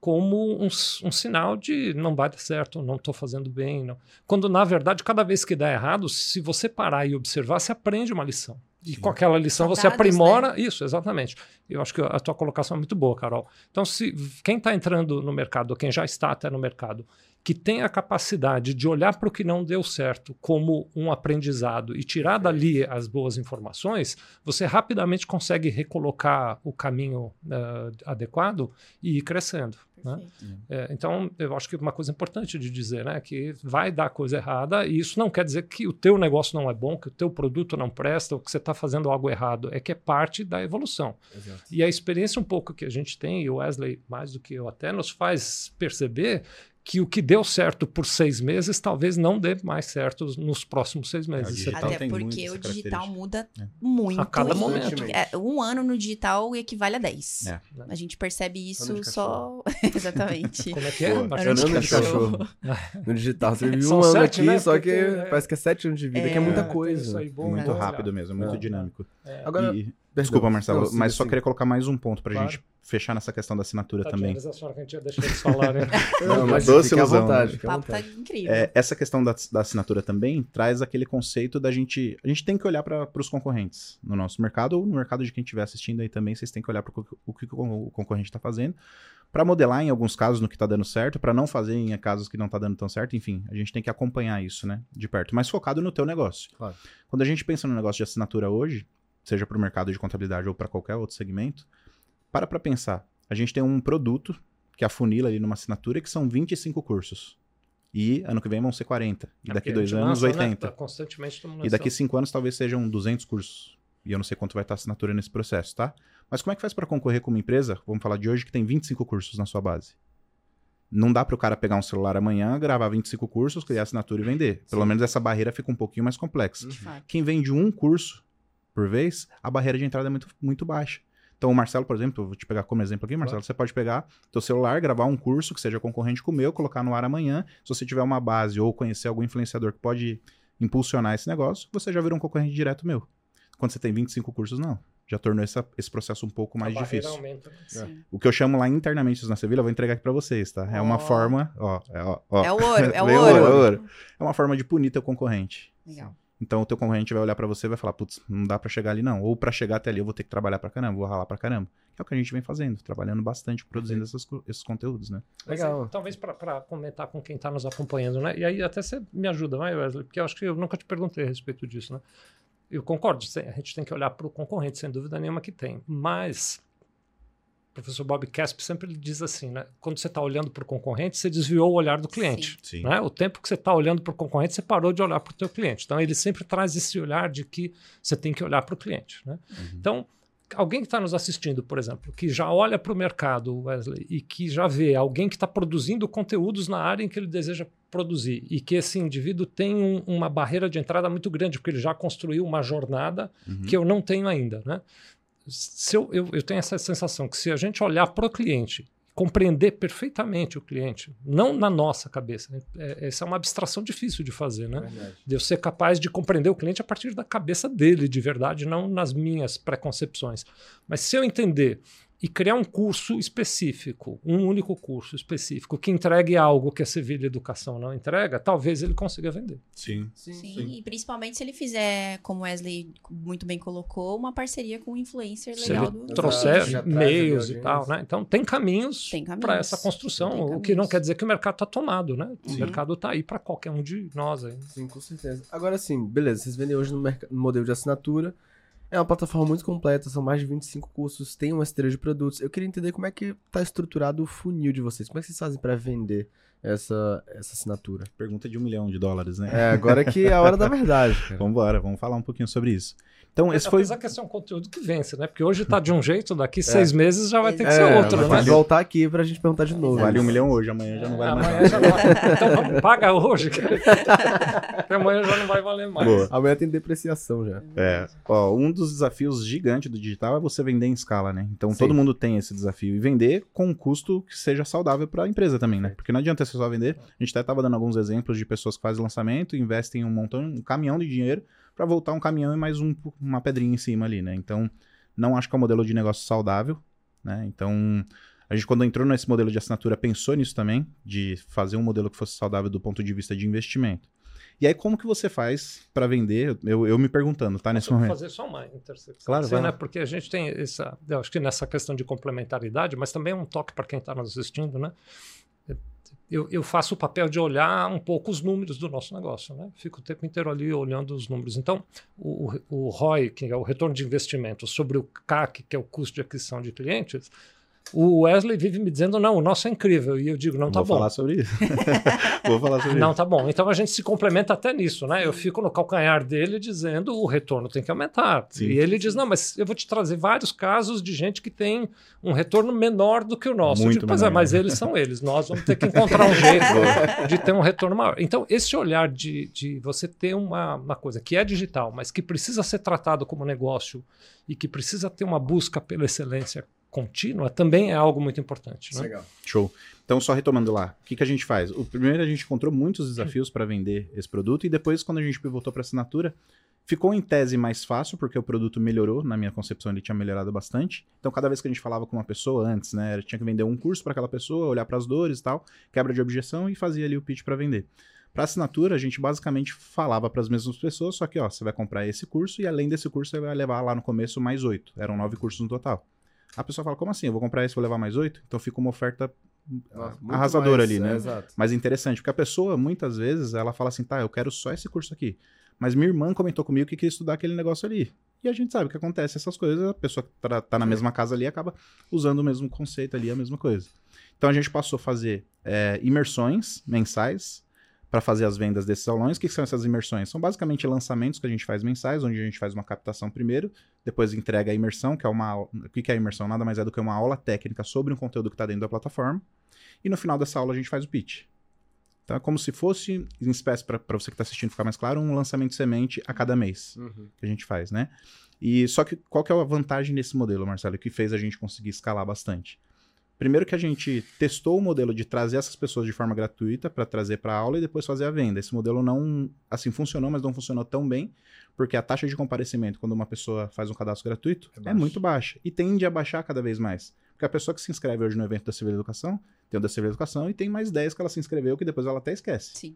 como um, um sinal de não vai dar certo, não estou fazendo bem. Não. Quando, na verdade, cada vez que dá errado, se você parar e observar, você aprende uma lição. E Sim. com aquela lição São você dados, aprimora. Isso, exatamente. Eu acho que a tua colocação é muito boa, Carol. Então, se quem está entrando no mercado, ou quem já está até no mercado, que tem a capacidade de olhar para o que não deu certo como um aprendizado e tirar dali as boas informações, você rapidamente consegue recolocar o caminho eh, adequado e ir crescendo. Né? É, então, eu acho que uma coisa importante de dizer, né, que vai dar coisa errada e isso não quer dizer que o teu negócio não é bom, que o teu produto não presta ou que você está fazendo algo errado, é que é parte da evolução. Exato. E a experiência um pouco que a gente tem, e o Wesley mais do que eu até, nos faz perceber que o que deu certo por seis meses talvez não dê mais certo nos próximos seis meses. tá- Até porque o digital muda É. muito. A cada momento. é, um ano no digital equivale a 10. É. A gente percebe Ano isso só. Exatamente. Como é que é? Ano de Ano cachorro. cachorro. No digital, você vive um ano sete, aqui, né? só que é. parece que é sete anos de vida, que é É, muita coisa. aí, bom, muito né? rápido mesmo, muito É. dinâmico. É. Agora, E- Perdão. desculpa, Marcelo, Não, siga, mas só siga. queria colocar mais um ponto pra Claro. gente fechar nessa questão da assinatura Tadinha, também. Eles acharam que a gente ia deixar eles falarem. Não, mas Doce ilusão, vontade, né? O tá incrível. É, essa questão da, da assinatura também traz aquele conceito da gente. A gente tem que olhar para os concorrentes no nosso mercado, ou no mercado de quem estiver assistindo aí também, vocês têm que olhar para o que o concorrente está fazendo, para modelar em alguns casos no que está dando certo, para não fazer em casos que não está dando tão certo, enfim, a gente tem que acompanhar isso, né, de perto, mas focado no teu negócio. Claro. Quando a gente pensa no negócio de assinatura hoje, seja para o mercado de contabilidade ou para qualquer outro segmento, para para pensar. A gente tem um produto que afunila ali numa assinatura que são 25 cursos. E ano que vem vão ser 40. E É daqui dois anos, lança, né? 80. Tá constantemente tomando E daqui cinco anos talvez sejam 200 cursos. E eu não sei quanto vai estar a assinatura nesse processo, tá? Mas como é que faz para concorrer com uma empresa, vamos falar de hoje, que tem 25 cursos na sua base? Não dá para o cara pegar um celular amanhã, gravar 25 cursos, criar assinatura e vender. Pelo Sim. menos essa barreira fica um pouquinho mais complexa. Fato. Quem vende um curso por vez, a barreira de entrada é muito, muito baixa. Então, o Marcelo, por exemplo, vou te pegar como exemplo aqui, Marcelo, Claro. você pode pegar teu celular, gravar um curso que seja concorrente com o meu, colocar no ar amanhã. Se você tiver uma base ou conhecer algum influenciador que pode impulsionar esse negócio, você já vira um concorrente direto meu. Quando você tem 25 cursos, não. Já tornou essa- esse processo um pouco mais difícil. aumenta. né? Sim. O que eu chamo lá internamente na Sevilla, eu vou entregar aqui pra vocês, tá? É uma forma, ó, é, ó, ó. É o ouro, é o ouro. ouro, é ouro. É uma forma de punir teu concorrente. Legal. Então o teu concorrente vai olhar pra você e vai falar, putz, não dá pra chegar ali não. Ou pra chegar até ali eu vou ter que trabalhar pra caramba, vou ralar pra caramba. Que é o que a gente vem fazendo, trabalhando bastante, produzindo essas esses conteúdos, né? Legal. talvez para comentar com quem está nos acompanhando, né? E aí até você me ajuda, né, Wesley? Porque eu acho que eu nunca te perguntei a respeito disso, né? Eu concordo, a gente tem que olhar para o concorrente, sem dúvida nenhuma que tem. Mas professor Bob Casp sempre diz assim, né? Quando você está olhando para o concorrente, você desviou o olhar do cliente. Sim. Né? O tempo que você está olhando para o concorrente, você parou de olhar para o teu cliente. Então, ele sempre traz esse olhar de que você tem que olhar para o cliente. Né? Então, alguém que está nos assistindo, por exemplo, que já olha para o mercado, Wesley, e que já vê alguém que está produzindo conteúdos na área em que ele deseja produzir, e que esse indivíduo tem um- uma barreira de entrada muito grande, porque ele já construiu uma jornada Uhum. que eu não tenho ainda. Né? Se eu, eu, eu tenho essa sensação que se a gente olhar para o cliente, compreender perfeitamente o cliente, não na nossa cabeça, né? é, essa é uma abstração difícil de fazer, né? Verdade. de eu ser capaz de compreender o cliente a partir da cabeça dele, de verdade, não nas minhas preconcepções. Mas se eu entender e criar um curso específico, um único curso específico, que entregue algo que a Sevilha Educação não entrega, talvez ele consiga vender. Sim. Sim, Sim, e principalmente se ele fizer, como o Wesley muito bem colocou, uma parceria com um influencer Se legal ele do. Trouxer meios e tal, né? Então tem caminhos Tem caminhos. para essa construção, o que não quer dizer que o mercado está tomado, né? O Sim. mercado está aí para qualquer um de nós aí. Sim, com certeza. Agora sim, beleza, vocês vendem hoje no, no modelo de assinatura. É uma plataforma muito completa, são mais de 25 cursos, tem uma esteira de produtos. Eu queria entender como é que tá estruturado o funil de vocês. Como é que vocês fazem para vender essa, essa assinatura? Pergunta de um milhão de dólares, né? É, agora que é a hora da verdade. Vamos embora, vamos falar um pouquinho sobre isso. Então, É, esse foi. Apesar que esse é um conteúdo que vence, né? Porque hoje tá de um jeito, daqui seis meses já vai ter que ser É, outro, vai né? que voltar aqui pra gente perguntar de novo. Vale um milhão hoje, amanhã já não vale mais. Amanhã já não vai. Então vamos, paga hoje, cara. Porque amanhã já não vai valer mais. Boa. Amanhã tem depreciação já. É, ó, um dos desafios gigantes do digital é você vender em escala, né? Então Sim. todo mundo tem esse desafio e vender com um custo que seja saudável para a empresa também, né? Porque não adianta você só vender. A gente até estava dando alguns exemplos de pessoas que fazem lançamento, investem um montão, um caminhão de dinheiro para voltar um caminhão e mais um, uma pedrinha em cima ali, né? Então não acho que é um modelo de negócio saudável, né? Então a gente quando entrou nesse modelo de assinatura pensou nisso também, de fazer um modelo que fosse saudável do ponto de vista de investimento. E aí, como que você faz para vender? Eu, eu me perguntando, tá? Nesse Eu vou momento. fazer só uma intersecção. Claro, Sim, vai né? Porque a gente tem essa. Eu acho que nessa questão de complementaridade, mas também um toque para quem está nos assistindo, né? Eu, eu faço o papel de olhar um pouco os números do nosso negócio, né? Fico o tempo inteiro ali olhando os números. Então, o, o, ROI, que é o retorno de investimento, sobre o CAC, que é o custo de aquisição de clientes, o Wesley vive me dizendo, não, o nosso é incrível. E eu digo, não, tá Vou bom. falar sobre isso. Vou falar sobre Não, isso. tá bom. Então a gente se complementa até nisso, né? Eu fico no calcanhar dele dizendo o retorno tem que aumentar. Sim. E ele diz: não, mas eu vou te trazer vários casos de gente que tem um retorno menor do que o nosso. Muito eu digo, pois é, menor, mas né? eles são eles. Nós vamos ter que encontrar um jeito de ter um retorno maior. Então, esse olhar de, de você ter uma, uma coisa que é digital, mas que precisa ser tratado como negócio e que precisa ter uma busca pela excelência contínua, também é algo muito importante. Né? Legal. Show. Então, só retomando lá, o que, que a gente faz? O primeiro, a gente encontrou muitos desafios para vender esse produto, e depois, quando a gente pivotou para assinatura, ficou em tese mais fácil, porque o produto melhorou, na minha concepção, ele tinha melhorado bastante. Então, cada vez que a gente falava com uma pessoa antes, né, tinha que vender um curso para aquela pessoa, olhar para as dores e tal, quebra de objeção e fazia ali o pitch para vender. Para assinatura, a gente basicamente falava para as mesmas pessoas, só que ó, você vai comprar esse curso e além desse curso você vai levar lá no começo mais oito. Eram nove cursos no total. A pessoa fala, como assim? Eu vou comprar esse e vou levar mais oito? Então fica uma oferta Nossa, muito arrasadora mais, ali, é, né? exato. Mas interessante, porque a pessoa, muitas vezes, ela fala assim, tá, eu quero só esse curso aqui. Mas minha irmã comentou comigo que queria estudar aquele negócio ali. E a gente sabe o que acontece, essas coisas, a pessoa que tá, tá na mesma casa ali acaba usando o mesmo conceito ali, a mesma coisa. Então a gente passou a fazer é, imersões mensais para fazer as vendas desses aulões. O que são essas imersões? São basicamente lançamentos que a gente faz mensais, onde a gente faz uma captação primeiro, depois entrega a imersão, que é uma aula. O que que é a imersão? Nada mais é do que uma aula técnica sobre um conteúdo que está dentro da plataforma. E no final dessa aula a gente faz o pitch. Então é como se fosse, em espécie, para você que está assistindo ficar mais claro, um lançamento de semente a cada mês Uhum. que a gente faz, né? E só que qual que é a vantagem desse modelo, Marcelo, que fez a gente conseguir escalar bastante? Primeiro que a gente testou o modelo de trazer essas pessoas de forma gratuita para trazer para a aula e depois fazer a venda. Esse modelo não, assim, funcionou, mas não funcionou tão bem, porque a taxa de comparecimento quando uma pessoa faz um cadastro gratuito É é, muito baixa e tende a baixar cada vez mais. Porque a pessoa que se inscreve hoje no evento da Civil Educação, tem o da Civil Educação e tem mais 10 que ela se inscreveu que depois ela até esquece. Sim.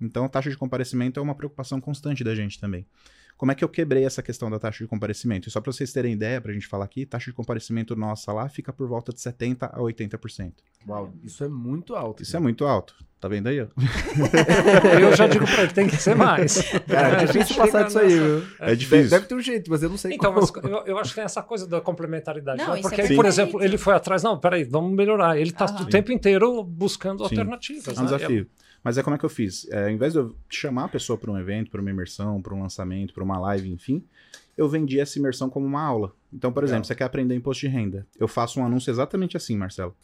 Então, a taxa de comparecimento é uma preocupação constante da gente também. Como é que eu quebrei essa questão da taxa de comparecimento? E só para vocês terem ideia, para a gente falar aqui, taxa de comparecimento nossa lá fica por volta de 70% a 80%. Uau, isso é muito alto. Isso é muito alto. Tá vendo aí? ó? Eu já digo para ele, tem que ser mais. Cara, A é difícil gente passar disso aí, viu? É difícil. Deve ter um jeito, mas eu não sei Então, como. eu, eu acho que tem essa coisa da complementaridade. Não, né? isso é Porque, aí, perfeito. por exemplo, ele foi atrás, não, peraí, vamos melhorar. Ele está Aham. o tempo inteiro buscando Sim. alternativas. É um né? desafio. Mas é como é que eu fiz? É, ao invés de eu chamar a pessoa para um evento, para uma imersão, para um lançamento, para uma live, enfim, eu vendi essa imersão como uma aula. Então, por exemplo, Legal. você quer aprender imposto de renda. Eu faço um anúncio exatamente assim, Marcelo.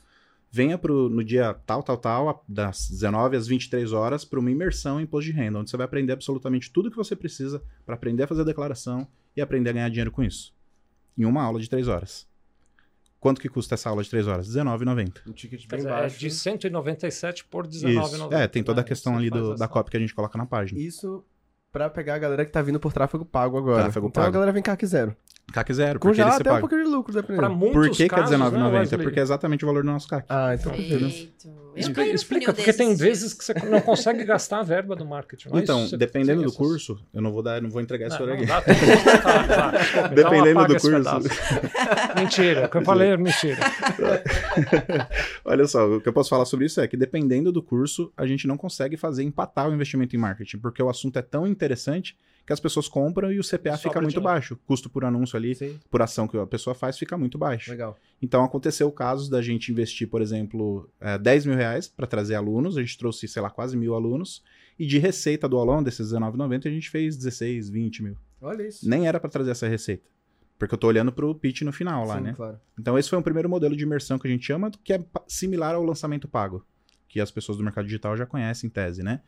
Venha pro, no dia tal, tal, tal, das 19 às 23 horas, para uma imersão em imposto de renda, onde você vai aprender absolutamente tudo que você precisa para aprender a fazer a declaração e aprender a ganhar dinheiro com isso. Em uma aula de 3 horas. Quanto que custa essa aula de 3 horas? R$19,90. Um ticket bem dizer, é baixo. de 197 por Isso. R$19,90. É, tem toda a né? questão ali do- da cópia que a gente coloca na página. Isso pra pegar a galera que tá vindo por tráfego pago agora. Tráfego então a pago. galera vem cá que zero. CAC zero, Com porque já ele até um pouquinho de lucro, Para dependendo. muitos Por que, que é casos, né, R$19,90? Wesley? porque é exatamente o valor do nosso CAC. Ah, então. Perfeito. Explica, funil porque tem vezes que você não consegue gastar a verba do marketing. não é Então, isso? Você dependendo do essas- curso, eu não vou dar, não vou entregar esse Não, horário não aqui. dá. Tá, tá. Então Dependendo do curso. mentira, o que eu falei é mentira. Olha só, o que eu posso falar sobre isso é que dependendo do curso, a gente não consegue fazer empatar o investimento em marketing, porque o assunto é tão interessante que as pessoas compram e o CPA Sobra fica muito baixo. Custo por anúncio ali, Sim, por ação que a pessoa faz, fica muito baixo. legal. Então aconteceu casos da gente investir, por exemplo, eh, 10 mil reais para trazer alunos, a gente trouxe, sei lá, quase mil alunos, e de receita do aulão, desses R$19,90, a gente fez 16, 20 mil. Olha isso. Nem era para trazer essa receita. Porque eu tô olhando pro pitch no final lá, Sim, né? claro. Então esse foi um primeiro modelo de imersão que a gente chama, que é similar ao lançamento pago, que as pessoas do mercado digital já conhecem em tese, né?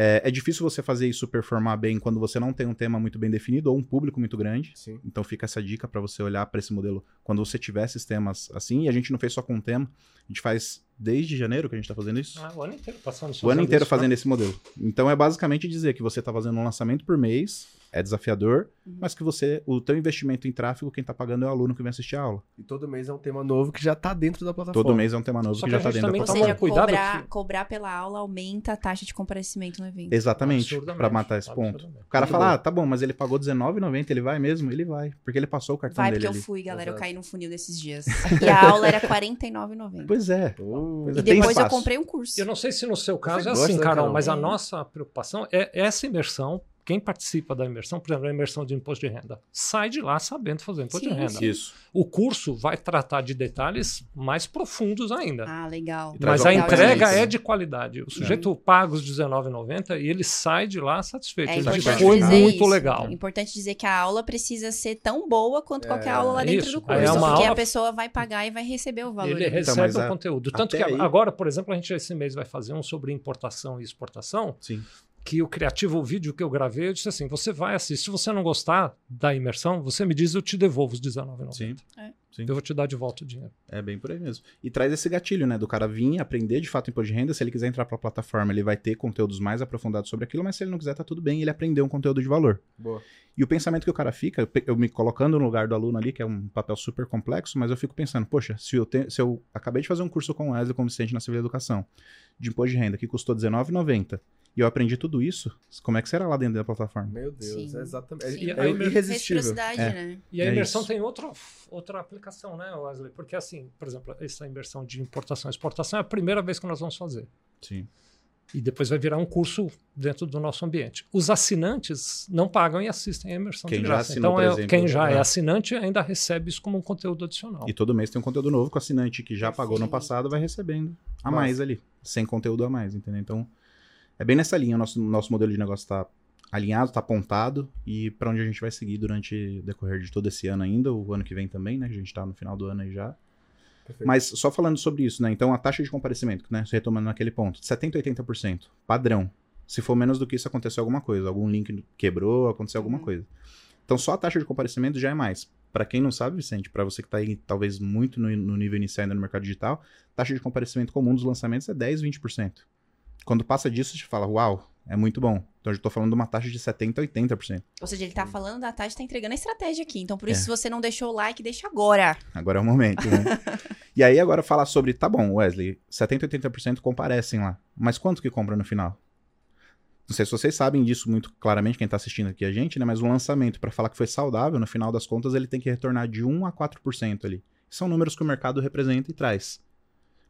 É, é difícil você fazer isso performar bem quando você não tem um tema muito bem definido ou um público muito grande. Sim. Então fica essa dica para você olhar para esse modelo quando você tiver esses temas assim. E a gente não fez só com um tema, a gente faz desde janeiro que a gente tá fazendo isso. Ah, o ano inteiro passando o ano inteiro né? fazendo esse modelo. Então é basicamente dizer que você tá fazendo um lançamento por mês, é desafiador, Uhum. mas que você, o teu investimento em tráfego, quem tá pagando é o aluno que vem assistir a aula. E todo mês é um tema novo que já tá dentro da plataforma. Todo mês é um tema novo Só que que já tá gente dentro da também Ou seja, cobrar, que- cobrar pela aula aumenta a taxa de comparecimento no evento. Exatamente, para matar esse ponto. O cara Muito fala, bom. ah, tá bom, mas ele pagou R$19,90, ele vai mesmo? Ele vai, porque ele passou o cartão Vai, dele porque eu fui, galera. Eu Exato. caí num funil desses dias. E a aula era R$ 49,90. Pois é. Oh, Pois E é, tem depois eu comprei um curso. Eu não sei se no seu caso Você é assim, né, Carol, Carol? mas a nossa preocupação é essa imersão. Quem participa da imersão, por exemplo, a imersão de imposto de renda, sai de lá sabendo fazer imposto Sim, de renda. Isso. O curso vai tratar de detalhes mais profundos ainda. Ah, legal. Mas a Legal entrega é de qualidade. O sujeito paga os R$19,90 e ele sai de lá satisfeito. É ele diz, foi muito isso. legal. É importante dizer que a aula precisa ser tão boa quanto É, qualquer aula lá dentro isso. do Aí curso. é uma porque aula- a pessoa vai pagar e vai receber o valor. Ele ali. recebe mas o a- conteúdo. Tanto que até aí- agora, por exemplo, a gente esse mês vai fazer um sobre importação e exportação, Sim. Que o criativo o vídeo que eu gravei, eu disse assim, você vai assistir, se você não gostar da imersão, você me diz, eu te devolvo os R$19,90. Sim. É. Sim. Eu vou te dar de volta o dinheiro. É bem por aí mesmo. E traz esse gatilho, né? Do cara vir aprender de fato imposto de renda. Se ele quiser entrar pra plataforma, ele vai ter conteúdos mais aprofundados sobre aquilo, mas se ele não quiser, tá tudo bem, ele aprendeu um conteúdo de valor. Boa. E o pensamento que o cara fica, eu me colocando no lugar do aluno ali, que é um papel super complexo, mas eu fico pensando, poxa, se eu, te- se eu acabei de fazer um curso com o Wesley como Vicente na Civil Educação, de imposto de renda, que custou R$19,90, e eu aprendi tudo isso, como é que será lá dentro da plataforma? Meu Deus, Sim. é exatamente. Sim. É, E a imer- irresistível. É. né? E a É imersão isso. tem outra, outra aplicação, né, Wesley? Porque assim, por exemplo, essa imersão de importação e exportação é a primeira vez que nós vamos fazer. Sim. E depois vai virar um curso dentro do nosso ambiente. Os assinantes não pagam e assistem a imersão Quem de já graça. assinou, então, é- exemplo, quem já é. é. assinante ainda recebe isso como um conteúdo adicional. E todo mês tem um conteúdo novo que o assinante que já pagou no Perfeito. passado vai recebendo a mais ali, sem conteúdo a mais, entendeu? Então, é bem nessa linha, o nosso, nosso modelo de negócio está alinhado, está apontado e para onde a gente vai seguir durante o decorrer de todo esse ano ainda, o ano que vem também, né? A gente está no final do ano aí já. Perfeito. Mas só falando sobre isso, né? Então a taxa de comparecimento, né? Retomando naquele ponto, 70% 80%, padrão. Se for menos do que isso, aconteceu alguma coisa. Algum link quebrou, aconteceu alguma Uhum. coisa. Então só a taxa de comparecimento já é mais. Pra quem não sabe, Vicente, pra você que tá aí talvez muito no, no nível inicial ainda no mercado digital, taxa de comparecimento comum dos lançamentos é 10, 20%. Quando passa disso, você fala, uau, é muito bom. Então eu já tô falando de uma taxa de 70, 80%. Ou seja, ele tá falando da Tati, tá entregando a estratégia aqui. Então, por isso, É. se você não deixou o like, deixa agora. Agora é o momento, né? e aí agora falar sobre, tá bom, Wesley, 70, 80% comparecem lá. Mas quanto que compra no final? Não sei se vocês sabem disso muito claramente, quem tá assistindo aqui a gente, né? Mas o lançamento, para falar que foi saudável, no final das contas, ele tem que retornar de 1 a 4% ali. São números que o mercado representa e traz.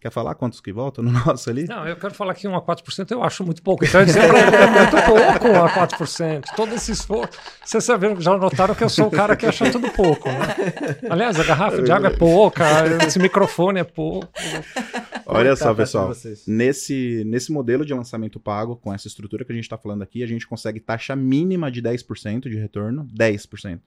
Quer falar quantos que voltam no nosso ali? Não, eu quero falar que 1 a 4% eu acho muito pouco. Então, é muito pouco 1 a 4%. Todo esse esforço. Vocês já notaram que eu sou o cara que acha tudo pouco, né? Aliás, a garrafa de água é pouca, esse microfone é pouco. Olha só, pessoal. Nesse, nesse modelo de lançamento pago, com essa estrutura que a gente está falando aqui, a gente consegue taxa mínima de 10% de retorno, 10%.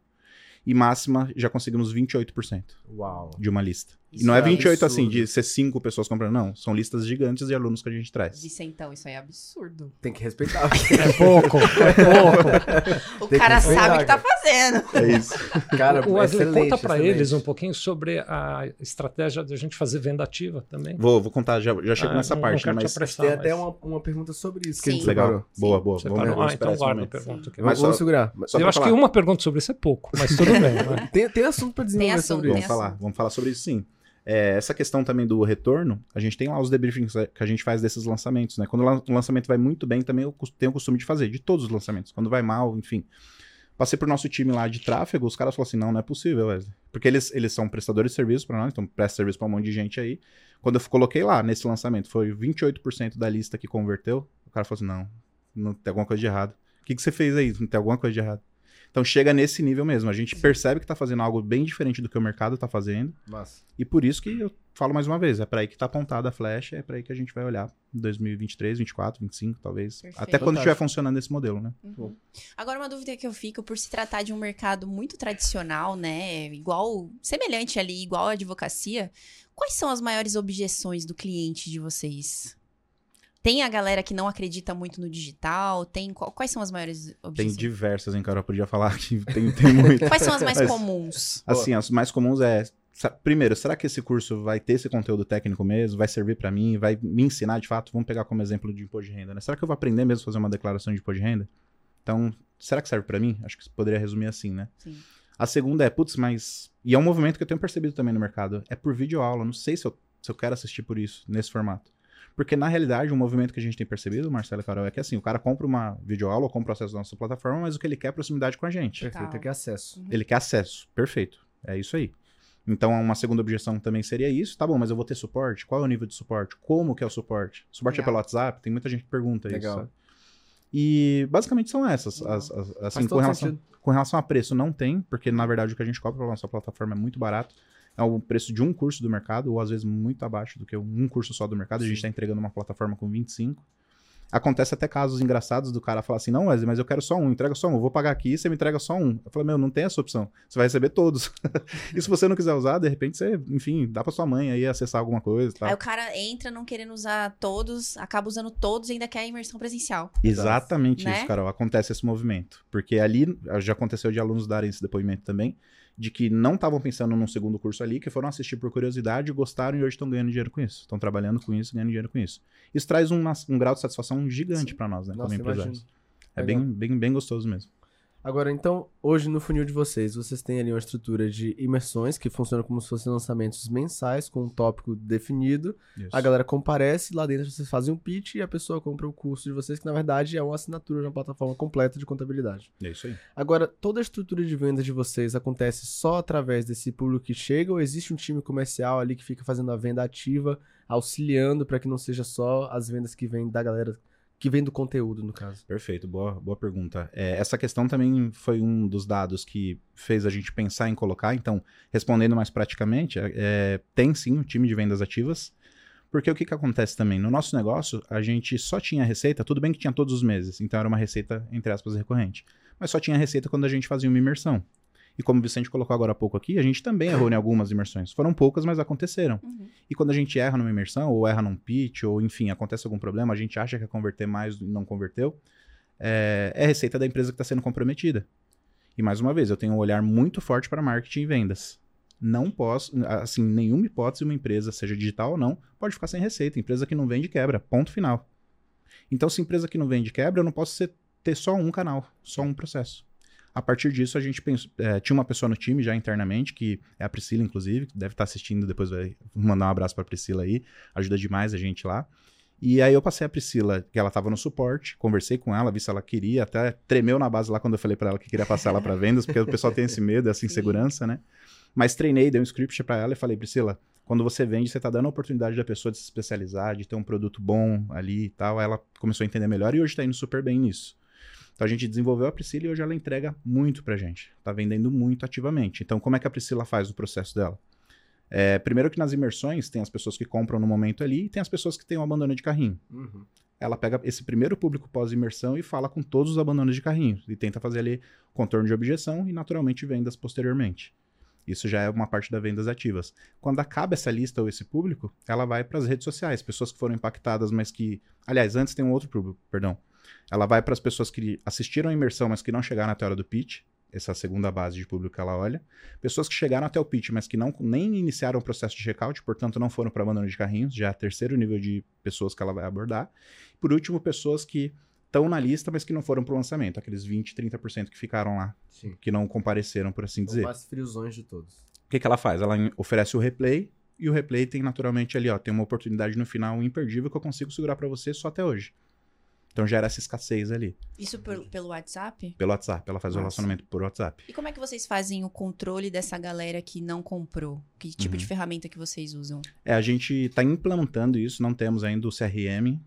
E máxima já conseguimos 28% Uau. de uma lista. Isso e não é é 28 assim, absurdo. de ser cinco pessoas comprando, não. São listas gigantes de alunos que a gente traz. Disse então, isso aí é absurdo. Tem que respeitar. É pouco, é pouco. O Tem que cara respeitar, sabe o que tá fazendo. É isso. Cara, O Wesley, excelente, conta para excelente. eles um pouquinho sobre a estratégia de a gente fazer venda ativa também. Vou, vou contar, já, já chego Ah, nessa não- parte, não né? Mas apressar, Tem até mas- uma, uma pergunta sobre isso que a Sim. gente legal. separou. Boa, Sim. boa. Vamos, Ah, esperar então guarda a momento. pergunta. aqui. Mas Vamos, só- segurar. Só eu acho falar. que uma pergunta sobre isso é pouco, mas tudo bem. né? Tem, tem assunto pra desenvolver sobre isso. Vamos falar, vamos falar sobre isso sim. É, essa questão também do retorno, a gente tem lá os debriefings que a gente faz desses lançamentos, né? Quando o lan- o lançamento vai muito bem, também eu tenho o costume de fazer, de todos os lançamentos. Quando vai mal, enfim. Passei pro nosso time lá de tráfego, os caras falaram assim: não, não é possível, Wesley. Porque eles, eles são prestadores de serviço para nós, então presta serviço pra um monte de gente aí. Quando eu coloquei lá nesse lançamento, foi 28% da lista que converteu. O cara falou assim: não, não tem alguma coisa de errado. O que, que você fez aí? Tem alguma coisa de errado? Então chega nesse nível mesmo. A gente percebe que tá fazendo algo bem diferente do que o mercado tá fazendo. E por isso que eu falo mais uma vez, é para aí que tá apontada a flecha, é para aí que a gente vai olhar em 2023, 2024, 2025, talvez. Perfeito. Até quando estiver funcionando esse modelo, né? Uhum. Agora, uma dúvida que eu fico, por se tratar de um mercado muito tradicional, né? Igual, semelhante ali, igual a advocacia, quais são as maiores objeções do cliente de vocês? Tem a galera que não acredita muito no digital? Tem quais são as maiores Tem objeções? diversas, hein, Carol? Eu podia falar que tem, tem muito. Quais são as mais Mas- comuns? Assim, as mais comuns é. Primeiro, será que esse curso vai ter esse conteúdo técnico mesmo? Vai servir para mim? Vai me ensinar de fato? Vamos pegar como exemplo de imposto de renda, né? Será que eu vou aprender mesmo a fazer uma declaração de imposto de renda? Então, será que serve para mim? Acho que poderia resumir assim, né? Sim. A segunda é, putz, mas. E é um movimento que eu tenho percebido também no mercado. É por videoaula. Não sei se eu, se eu quero assistir por isso, nesse formato. Porque, na realidade, um movimento que a gente tem percebido, Marcelo e Carol, é que assim, o cara compra uma videoaula ou compra o acesso da nossa plataforma, mas o que ele quer é proximidade com a gente. Perfeito, Total. tem que acesso. Ele quer acesso. Perfeito. É isso aí. Então, uma segunda objeção também seria isso. Tá bom, mas eu vou ter suporte? Qual é o nível de suporte? Como que é o suporte? Suporte é Legal. pelo WhatsApp? Tem muita gente que pergunta Legal. isso. sabe? E basicamente são essas. As, as- assim, com relação, sentido. com relação a preço, não tem, porque na verdade o que a gente cobra pela nossa plataforma é muito barato. É o preço de um curso do mercado, ou às vezes muito abaixo do que um curso só do mercado. A gente está entregando uma plataforma com 25. Acontece até casos engraçados do cara falar assim: não, Wesley, mas eu quero só um, entrega só um, eu vou pagar aqui, você me entrega só um. Eu falo, meu, não tem essa opção. Você vai receber todos. e se você não quiser usar, de repente você, enfim, dá pra sua mãe aí acessar alguma coisa e tal. Aí o cara entra não querendo usar todos, acaba usando todos e ainda quer a imersão presencial. Exatamente Né? isso, Carol. Acontece esse movimento. Porque ali, já aconteceu de alunos darem esse depoimento também, de que não estavam pensando num segundo curso ali, que foram assistir por curiosidade, gostaram e hoje estão ganhando dinheiro com isso. Estão trabalhando com isso, ganhando dinheiro com isso. Isso traz um, um grau de satisfação gigante para nós, né, Nossa, como empresários. imagino. É Legal. bem, bem, bem gostoso mesmo. Agora, então, hoje no funil de vocês, vocês têm ali uma estrutura de imersões que funcionam como se fossem lançamentos mensais com um tópico definido. Isso. A galera comparece, lá dentro vocês fazem um pitch e a pessoa compra o curso de vocês, que na verdade é uma assinatura de uma plataforma completa de contabilidade. É isso aí. Agora, toda a estrutura de venda de vocês acontece só através desse público que chega ou existe um time comercial ali que fica fazendo a venda ativa, auxiliando para que não seja só as vendas que vêm da galera, que vem do conteúdo, no caso? Perfeito, boa, boa pergunta. É, essa questão também foi um dos dados que fez a gente pensar em colocar. Então, respondendo mais praticamente, é, é, tem sim o time de vendas ativas. Porque o que, que acontece também? No nosso negócio, a gente só tinha receita, tudo bem que tinha todos os meses, então era uma receita, entre aspas, recorrente. Mas só tinha receita quando a gente fazia uma imersão. E como o Vicente colocou agora há pouco aqui, a gente também errou em algumas imersões. Foram poucas, mas aconteceram. Uhum. E quando a gente erra numa imersão, ou erra num pitch, ou enfim, acontece algum problema, a gente acha que ia converter mais e não converteu, é, é receita da empresa que está sendo comprometida. E mais uma vez, eu tenho um olhar muito forte para marketing e vendas. Não posso, assim, nenhuma hipótese uma empresa, seja digital ou não, pode ficar sem receita. Empresa que não vende quebra, ponto final. Então, se empresa que não vende quebra, eu não posso ser- ter só um canal, só um processo. A partir disso, a gente pensou, é, tinha uma pessoa no time já internamente, que é a Priscila, inclusive, que deve estar assistindo, depois vai mandar um abraço para a Priscila aí, ajuda demais a gente lá. E aí eu passei a Priscila, que ela estava no suporte, conversei com ela, vi se ela queria, até tremeu na base lá quando eu falei para ela que queria passar ela para vendas, porque o pessoal tem esse medo, essa insegurança, né? Mas treinei, dei um script para ela e falei, Priscila, quando você vende, você tá dando a oportunidade da pessoa de se especializar, de ter um produto bom ali e tal. Aí ela começou a entender melhor e hoje tá indo super bem nisso. Então a gente desenvolveu a Priscila e hoje ela entrega muito pra gente. Tá vendendo muito ativamente. Então, como é que a Priscila faz o processo dela? É, primeiro que nas imersões tem as pessoas que compram no momento ali e tem as pessoas que têm o abandono de carrinho. Uhum. Ela pega esse primeiro público pós-imersão e fala com todos os abandonos de carrinho. E tenta fazer ali contorno de objeção e naturalmente vendas posteriormente. Isso já é uma parte das vendas ativas. Quando acaba essa lista ou esse público, ela vai para as redes sociais, pessoas que foram impactadas, mas que. Aliás, antes tem um outro público, perdão. Ela vai para as pessoas que assistiram a imersão, mas que não chegaram até a hora do pitch. Essa é a segunda base de público que ela olha. Pessoas que chegaram até o pitch, mas que não, nem iniciaram o processo de checkout, portanto não foram para abandono de carrinhos, já é o terceiro nível de pessoas que ela vai abordar. Por último, pessoas que estão na lista, mas que não foram para o lançamento, aqueles 20, 30% que ficaram lá, Sim. que não compareceram, por assim Os dizer. mais friozões de todos. O que, que ela faz? Ela oferece o replay e o replay tem naturalmente ali, ó, tem uma oportunidade no final imperdível que eu consigo segurar para você só até hoje. Então gera essa escassez ali. Isso por- pelo WhatsApp? Pelo WhatsApp, ela faz o relacionamento por WhatsApp. E como é que vocês fazem o controle dessa galera que não comprou? Que tipo Uhum. de ferramenta que vocês usam? É, a gente está implementando isso, não temos ainda o CRM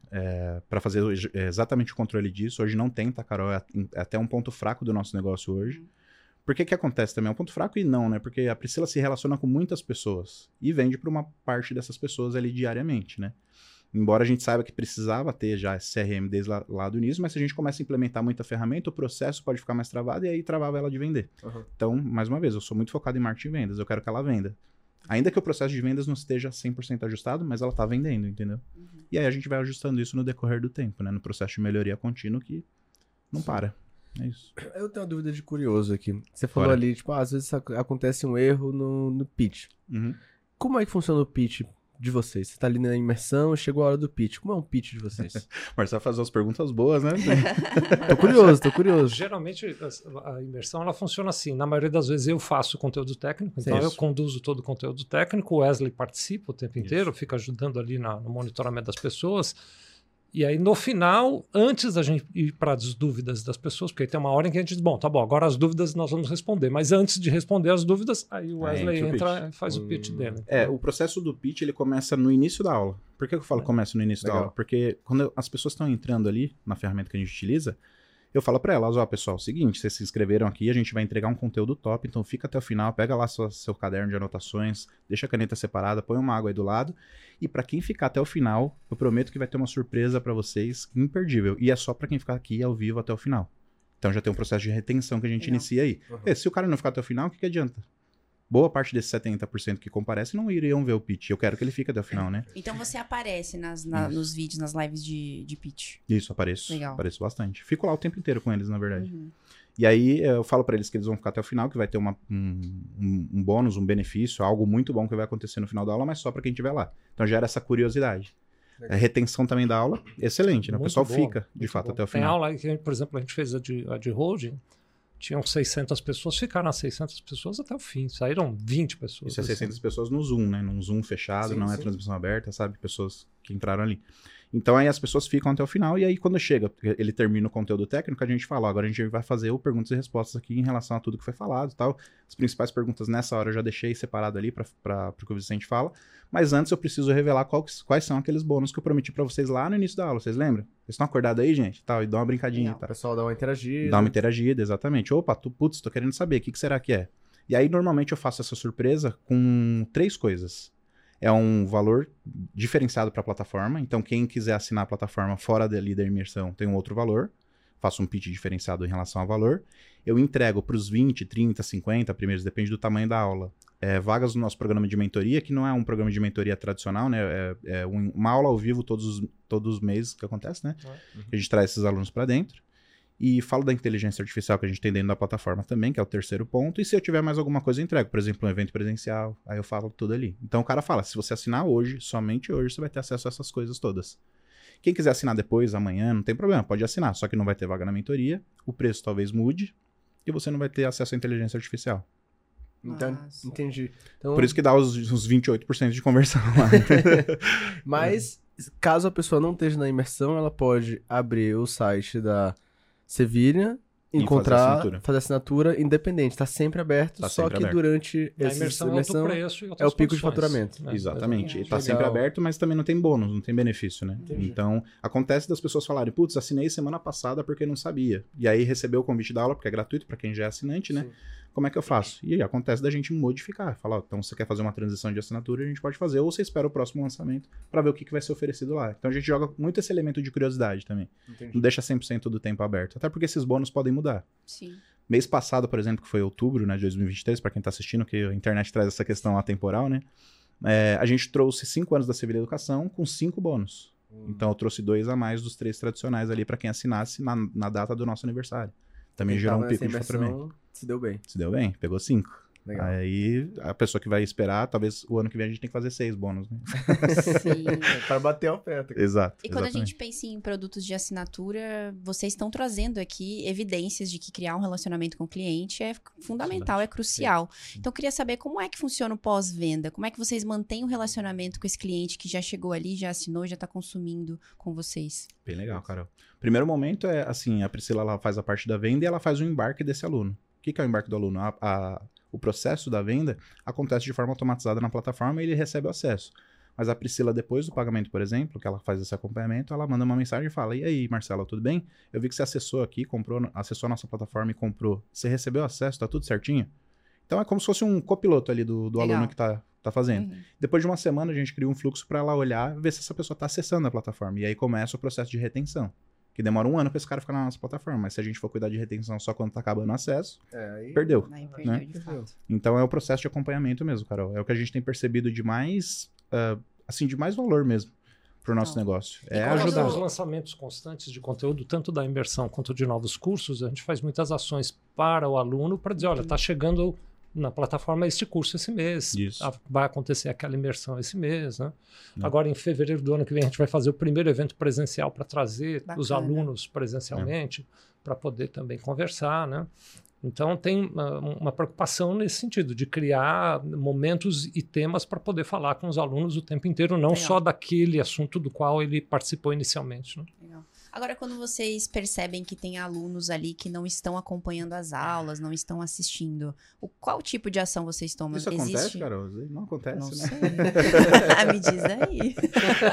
para fazer é, exatamente o controle disso. Hoje não tem, tá, Carol? É, é até um ponto fraco do nosso negócio hoje. Por que que acontece também? É um ponto fraco e não, né? Porque a Priscila se relaciona com muitas pessoas e vende para uma parte dessas pessoas ali diariamente, né? Embora a gente saiba que precisava ter já esse CRM desde lá, lá do início, mas se a gente começa a implementar muita ferramenta, o processo pode ficar mais travado e aí travava ela de vender. Uhum. Então, mais uma vez, eu sou muito focado em marketing e vendas, eu quero que ela venda. Ainda que o processo de vendas não esteja 100% ajustado, mas ela tá vendendo, entendeu? E aí a gente vai ajustando isso no decorrer do tempo, né? No processo de melhoria contínua que não para. É isso. Eu tenho uma dúvida de curioso aqui. Você falou ali, tipo, ah, às vezes ac- acontece um erro no, no pitch. Uhum. Como é que funciona o pitch de vocês? Você tá ali na imersão, chegou a hora do pitch. Como é um pitch de vocês? Marcelo faz umas perguntas boas, né? tô curioso, tô curioso. Geralmente a imersão ela funciona assim. Na maioria das vezes eu faço o conteúdo técnico, então Isso. eu conduzo todo o conteúdo técnico. O Wesley participa o tempo inteiro, fica ajudando ali na- no monitoramento das pessoas. E aí no final, antes da gente ir para as dúvidas das pessoas, porque tem uma hora em que a gente diz, bom, tá bom, agora as dúvidas nós vamos responder. Mas antes de responder as dúvidas, aí o Aí Wesley entra o entra e faz o pitch Hum. dele. É, o processo do pitch, ele começa no início da aula. Por que eu falo começa no início da Legal. aula? Porque quando as pessoas estão entrando ali na ferramenta que a gente utiliza, eu falo pra elas, ó, pessoal, seguinte, vocês se inscreveram aqui, a gente vai entregar um conteúdo top, então fica até o final, pega lá sua- seu caderno de anotações, deixa a caneta separada, põe uma água aí do lado, e pra quem ficar até o final, eu prometo que vai ter uma surpresa pra vocês imperdível, e é só pra quem ficar aqui ao vivo até o final. Então já tem um processo de retenção que a gente Legal. inicia aí. Uhum. É, se o cara não ficar até o final, o que, que adianta? Boa parte desses 70% que comparece não iriam ver o pitch. Eu quero que ele fique até o final, né? Então você aparece nas, na- nos vídeos, nas lives de, de pitch. Isso, apareço. Legal. Apareço bastante. Fico lá o tempo inteiro com eles, na verdade. Uhum. E aí eu falo pra eles que eles vão ficar até o final, que vai ter uma- um, um- um bônus, um benefício, algo muito bom que vai acontecer no final da aula, mas só pra quem estiver lá. Então gera essa curiosidade. A retenção também da aula, excelente, né? O pessoal boa, fica, de fato, bom. até o Tem final. aula aí que, por exemplo, a gente fez a de, a de holding, tinham 600 pessoas, ficaram as 600 pessoas até o fim, saíram 20 pessoas. Isso é assim. 600 pessoas no Zoom, né? Num Zoom fechado, Sim, não é sim. transmissão aberta, sabe? Pessoas que entraram ali. Então aí as pessoas ficam até o final, e aí quando chega, ele termina o conteúdo técnico, a gente fala, agora a gente vai fazer o perguntas e respostas aqui em relação a tudo que foi falado e tal. As principais perguntas nessa hora eu já deixei separado ali para o que o Vicente fala, mas antes eu preciso revelar qual quais são aqueles bônus que eu prometi para vocês lá no início da aula, vocês lembram? Vocês estão acordados aí, gente? Tal, e dá uma brincadinha e tal. O pessoal dá uma interagida. Dá uma interagida, exatamente. Opa, tu, putz, tô querendo saber, o que, que será que é? E aí, normalmente, eu faço essa surpresa com três coisas. É um valor diferenciado para a plataforma. Então, quem quiser assinar a plataforma fora dali da imersão tem um outro valor. Faço um pitch diferenciado em relação ao valor. Eu entrego para os 20, 30, 50 primeiros, depende do tamanho da aula. É, vagas no nosso programa de mentoria, que não é um programa de mentoria tradicional, né? É, é um- uma aula ao vivo todos, os- todos os meses que acontece, né? Que a gente traz esses alunos para dentro. E falo da inteligência artificial que a gente tem dentro da plataforma também, que é o terceiro ponto. E se eu tiver mais alguma coisa, eu entrego. Por exemplo, um evento presencial. Aí eu falo tudo ali. Então o cara fala: se você assinar hoje, somente hoje, você vai ter acesso a essas coisas todas. Quem quiser assinar depois, amanhã, não tem problema, pode assinar. Só que não vai ter vaga na mentoria. O preço talvez mude. E você não vai ter acesso à inteligência artificial. Então, Massa. entendi. Então, Por isso que dá os, os 28% de conversão lá. Mas, caso a pessoa não esteja na imersão, ela pode abrir o site da Sevilha, encontrar, fazer fazer assinatura. assinatura. independente. Tá sempre aberto, Tá só sempre que aberto. durante A essa imersão, imersão... é preço e é o pico de condições. faturamento. É, Exatamente. Tá Legal. sempre aberto, mas também não tem bônus, não tem benefício, né? Entendi. Então, acontece das pessoas falarem, putz, assinei semana passada porque não sabia. E aí recebeu o convite da aula, porque é gratuito para quem já é assinante, né? Sim. Como é que eu faço? E aí acontece da gente modificar. Falar, ó, então você quer fazer uma transição de assinatura, a gente pode fazer, ou você espera o próximo lançamento para ver o que, que vai ser oferecido lá. Então a gente joga muito esse elemento de curiosidade também. Entendi. Não deixa 100% do tempo aberto. Até porque esses bônus podem mudar. Sim. Mês passado, por exemplo, que foi outubro né, de 2023, para quem tá assistindo, que a internet traz essa questão atemporal, né? É, a gente trouxe cinco anos da Sevilha Educação com cinco bônus. Hum. Então eu trouxe dois a mais dos três tradicionais ali para quem assinasse na, na data do nosso aniversário. Também gerou um pico de faturamento. Se deu bem. Se deu bem? Pegou cinco. Legal. Aí a pessoa que vai esperar, talvez o ano que vem a gente tem que fazer seis bônus, né? Sim. É, para bater a oferta. Exato. E quando a gente pensa em produtos de assinatura, vocês estão trazendo aqui evidências de que criar um relacionamento com o cliente é fundamental, é crucial. Então, eu queria saber como é que funciona o pós-venda, como é que vocês mantêm o relacionamento com esse cliente que já chegou ali, já assinou, já está consumindo com vocês. Bem legal, Carol. Primeiro momento é assim, a Priscila ela faz a parte da venda e ela faz o embarque desse aluno. O que, que é o embarque do aluno? A- a- o processo da venda acontece de forma automatizada na plataforma e ele recebe o acesso. Mas a Priscila, depois do pagamento, por exemplo, que ela faz esse acompanhamento, ela manda uma mensagem e fala: E aí, Marcela, tudo bem? Eu vi que você acessou aqui, comprou, acessou a nossa plataforma e comprou. Você recebeu acesso, tá tudo certinho? Então é como se fosse um copiloto ali do, do aluno que tá, tá fazendo. Uhum. Depois de uma semana, a gente cria um fluxo para ela olhar ver se essa pessoa está acessando a plataforma. E aí começa o processo de retenção. Que demora um ano para esse cara ficar na nossa plataforma. Mas se a gente for cuidar de retenção só quando tá acabando o acesso, É, aí... perdeu. Aí Né? Então é o processo de acompanhamento mesmo, Carol. É o que a gente tem percebido de mais, ah, assim, de mais valor mesmo pro nosso Então, negócio. e É ajudar. Os lançamentos constantes de conteúdo, tanto da imersão quanto de novos cursos, a gente faz muitas ações para o aluno para dizer, olha, está chegando na plataforma este curso esse mês, Isso. Ah, vai acontecer aquela imersão esse mês, né? Né. Agora, em fevereiro do ano que vem, a gente vai fazer o primeiro evento presencial para trazer os Bacana. alunos presencialmente para poder também conversar, né? Então, tem ah, uma preocupação nesse sentido, de criar momentos e temas para poder falar com os alunos o tempo inteiro, não Legal. só daquele assunto do qual ele participou inicialmente. Né? Legal. Agora, quando vocês percebem que tem alunos ali que não estão acompanhando as aulas, não estão assistindo, o, qual tipo de ação vocês tomam? Isso acontece, Carol? Não acontece, Não né? sei. Me diz aí.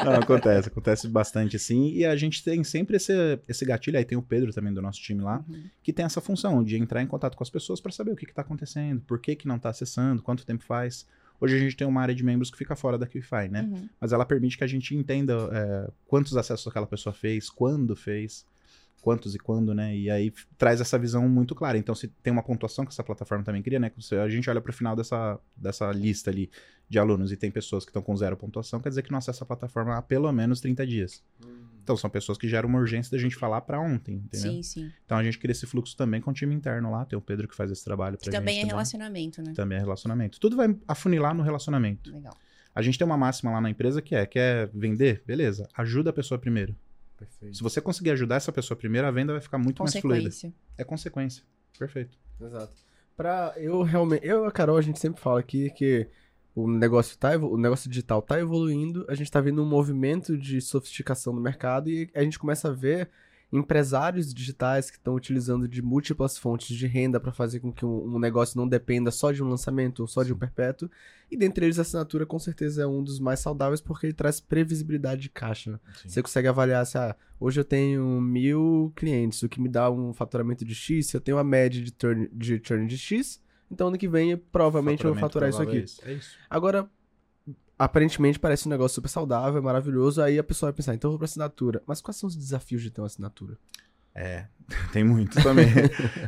Não, acontece, acontece bastante assim. E a gente tem sempre esse, esse gatilho. Aí tem o Pedro também do nosso time lá, Uhum. que tem essa função de entrar em contato com as pessoas para saber o que está acontecendo, por que, que não está acessando, quanto tempo faz. Hoje a gente tem uma área de membros que fica fora da QFI, né? Uhum. Mas ela permite que a gente entenda é, quantos acessos aquela pessoa fez, quando fez, quantos e quando, né? E aí traz essa visão muito clara. Então, se tem uma pontuação que essa plataforma também cria, né? que você- A gente olha para o final dessa, dessa lista ali de alunos e tem pessoas que estão com zero pontuação, quer dizer que não acessa a plataforma há pelo menos 30 dias. Então, são pessoas que geram uma urgência da gente falar para ontem, entendeu? Sim, sim. Então, a gente cria esse fluxo também com o time interno lá. Tem o Pedro que faz esse trabalho Que pra também gente. é relacionamento, né? Também é relacionamento. Tudo vai afunilar no relacionamento. Legal. A gente tem uma máxima lá na empresa que é: quer vender? Beleza, ajuda a pessoa primeiro. Perfeito. Se você conseguir ajudar essa pessoa primeiro, a venda vai ficar muito mais fluida. Consequência. É consequência. Perfeito. Exato. Pra eu realmente. Eu e a Carol, a gente sempre fala aqui que o negócio, tá, o negócio digital tá evoluindo, a gente tá vendo um movimento de sofisticação no mercado e a gente começa a ver empresários digitais que estão utilizando de múltiplas fontes de renda para fazer com que um, um negócio não dependa só de um lançamento ou só de um perpétuo. E dentre eles, a assinatura com certeza é um dos mais saudáveis porque ele traz previsibilidade de caixa. Você consegue avaliar se ah, hoje eu tenho mil clientes, o que me dá um faturamento de X, se eu tenho uma média de turn de, churn de X, então ano que vem provavelmente eu vou faturar isso aqui. É isso. Agora, aparentemente parece um negócio super saudável, maravilhoso, aí a pessoa vai pensar, então eu vou pra assinatura. Mas quais são os desafios de ter uma assinatura? É, tem muito também.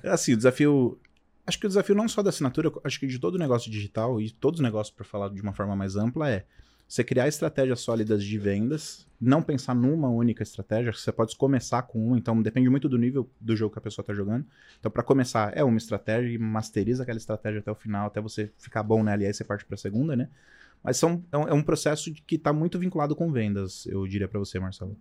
assim, o desafio. Acho que o desafio não só da assinatura, acho que de todo negócio digital e todos os negócios, para falar de uma forma mais ampla, é você criar estratégias sólidas de vendas, não pensar numa única estratégia, você pode começar com uma, então depende muito do nível do jogo que a pessoa está jogando. Então, para começar, é uma estratégia e masteriza aquela estratégia até o final, até você ficar bom nela, e aí você parte para a segunda, né? Mas são, é, um, é processo de- que está muito vinculado com vendas, eu diria para você, Marcelo.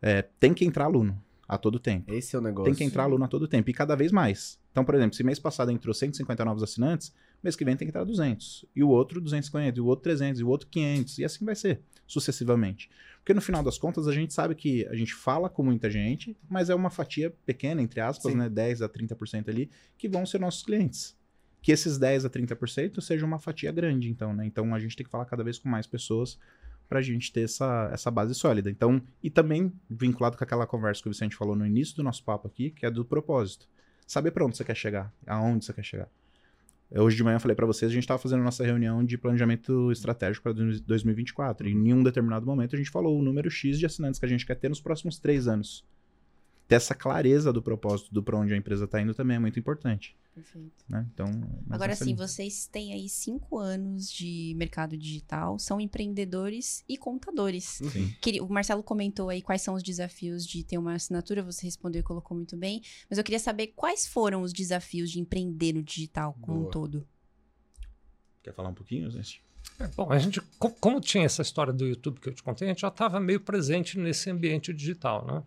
É, tem que entrar aluno a todo tempo. Esse é o negócio. Tem que entrar aluno a todo tempo e cada vez mais. Então, por exemplo, se mês passado entrou 150 novos assinantes, mês que vem tem que entrar 200. E o outro 250, e o outro 300, e o outro 500. E assim vai ser, sucessivamente. Porque no final das contas, a gente sabe que a gente fala com muita gente, mas é uma fatia pequena, entre aspas, Sim. né, 10 a 30% ali, que vão ser nossos clientes. Que esses 10 a 30% seja uma fatia grande, então, né? Então a gente tem que falar cada vez com mais pessoas para a gente ter essa, essa base sólida. Então, e também vinculado com aquela conversa que o Vicente falou no início do nosso papo aqui, que é do propósito. Saber para onde você quer chegar, aonde você quer chegar. Eu, Hoje de manhã eu falei para vocês, a gente estava fazendo nossa reunião de planejamento estratégico para 2024. E em um determinado momento a gente falou o número X de assinantes que a gente quer ter nos próximos três anos. Ter essa clareza do propósito, do para onde a empresa está indo também é muito importante. Perfeito. Né? Então, Agora sim, vocês têm aí cinco anos de mercado digital, são empreendedores e contadores. Sim. Queria- O Marcelo comentou aí quais são os desafios de ter uma assinatura, você respondeu e colocou muito bem, mas eu queria saber quais foram os desafios de empreender no digital como um Boa. todo. Quer falar um pouquinho, gente? É, bom, a gente, como tinha essa história do YouTube que eu te contei, a gente já estava meio presente nesse ambiente digital, né?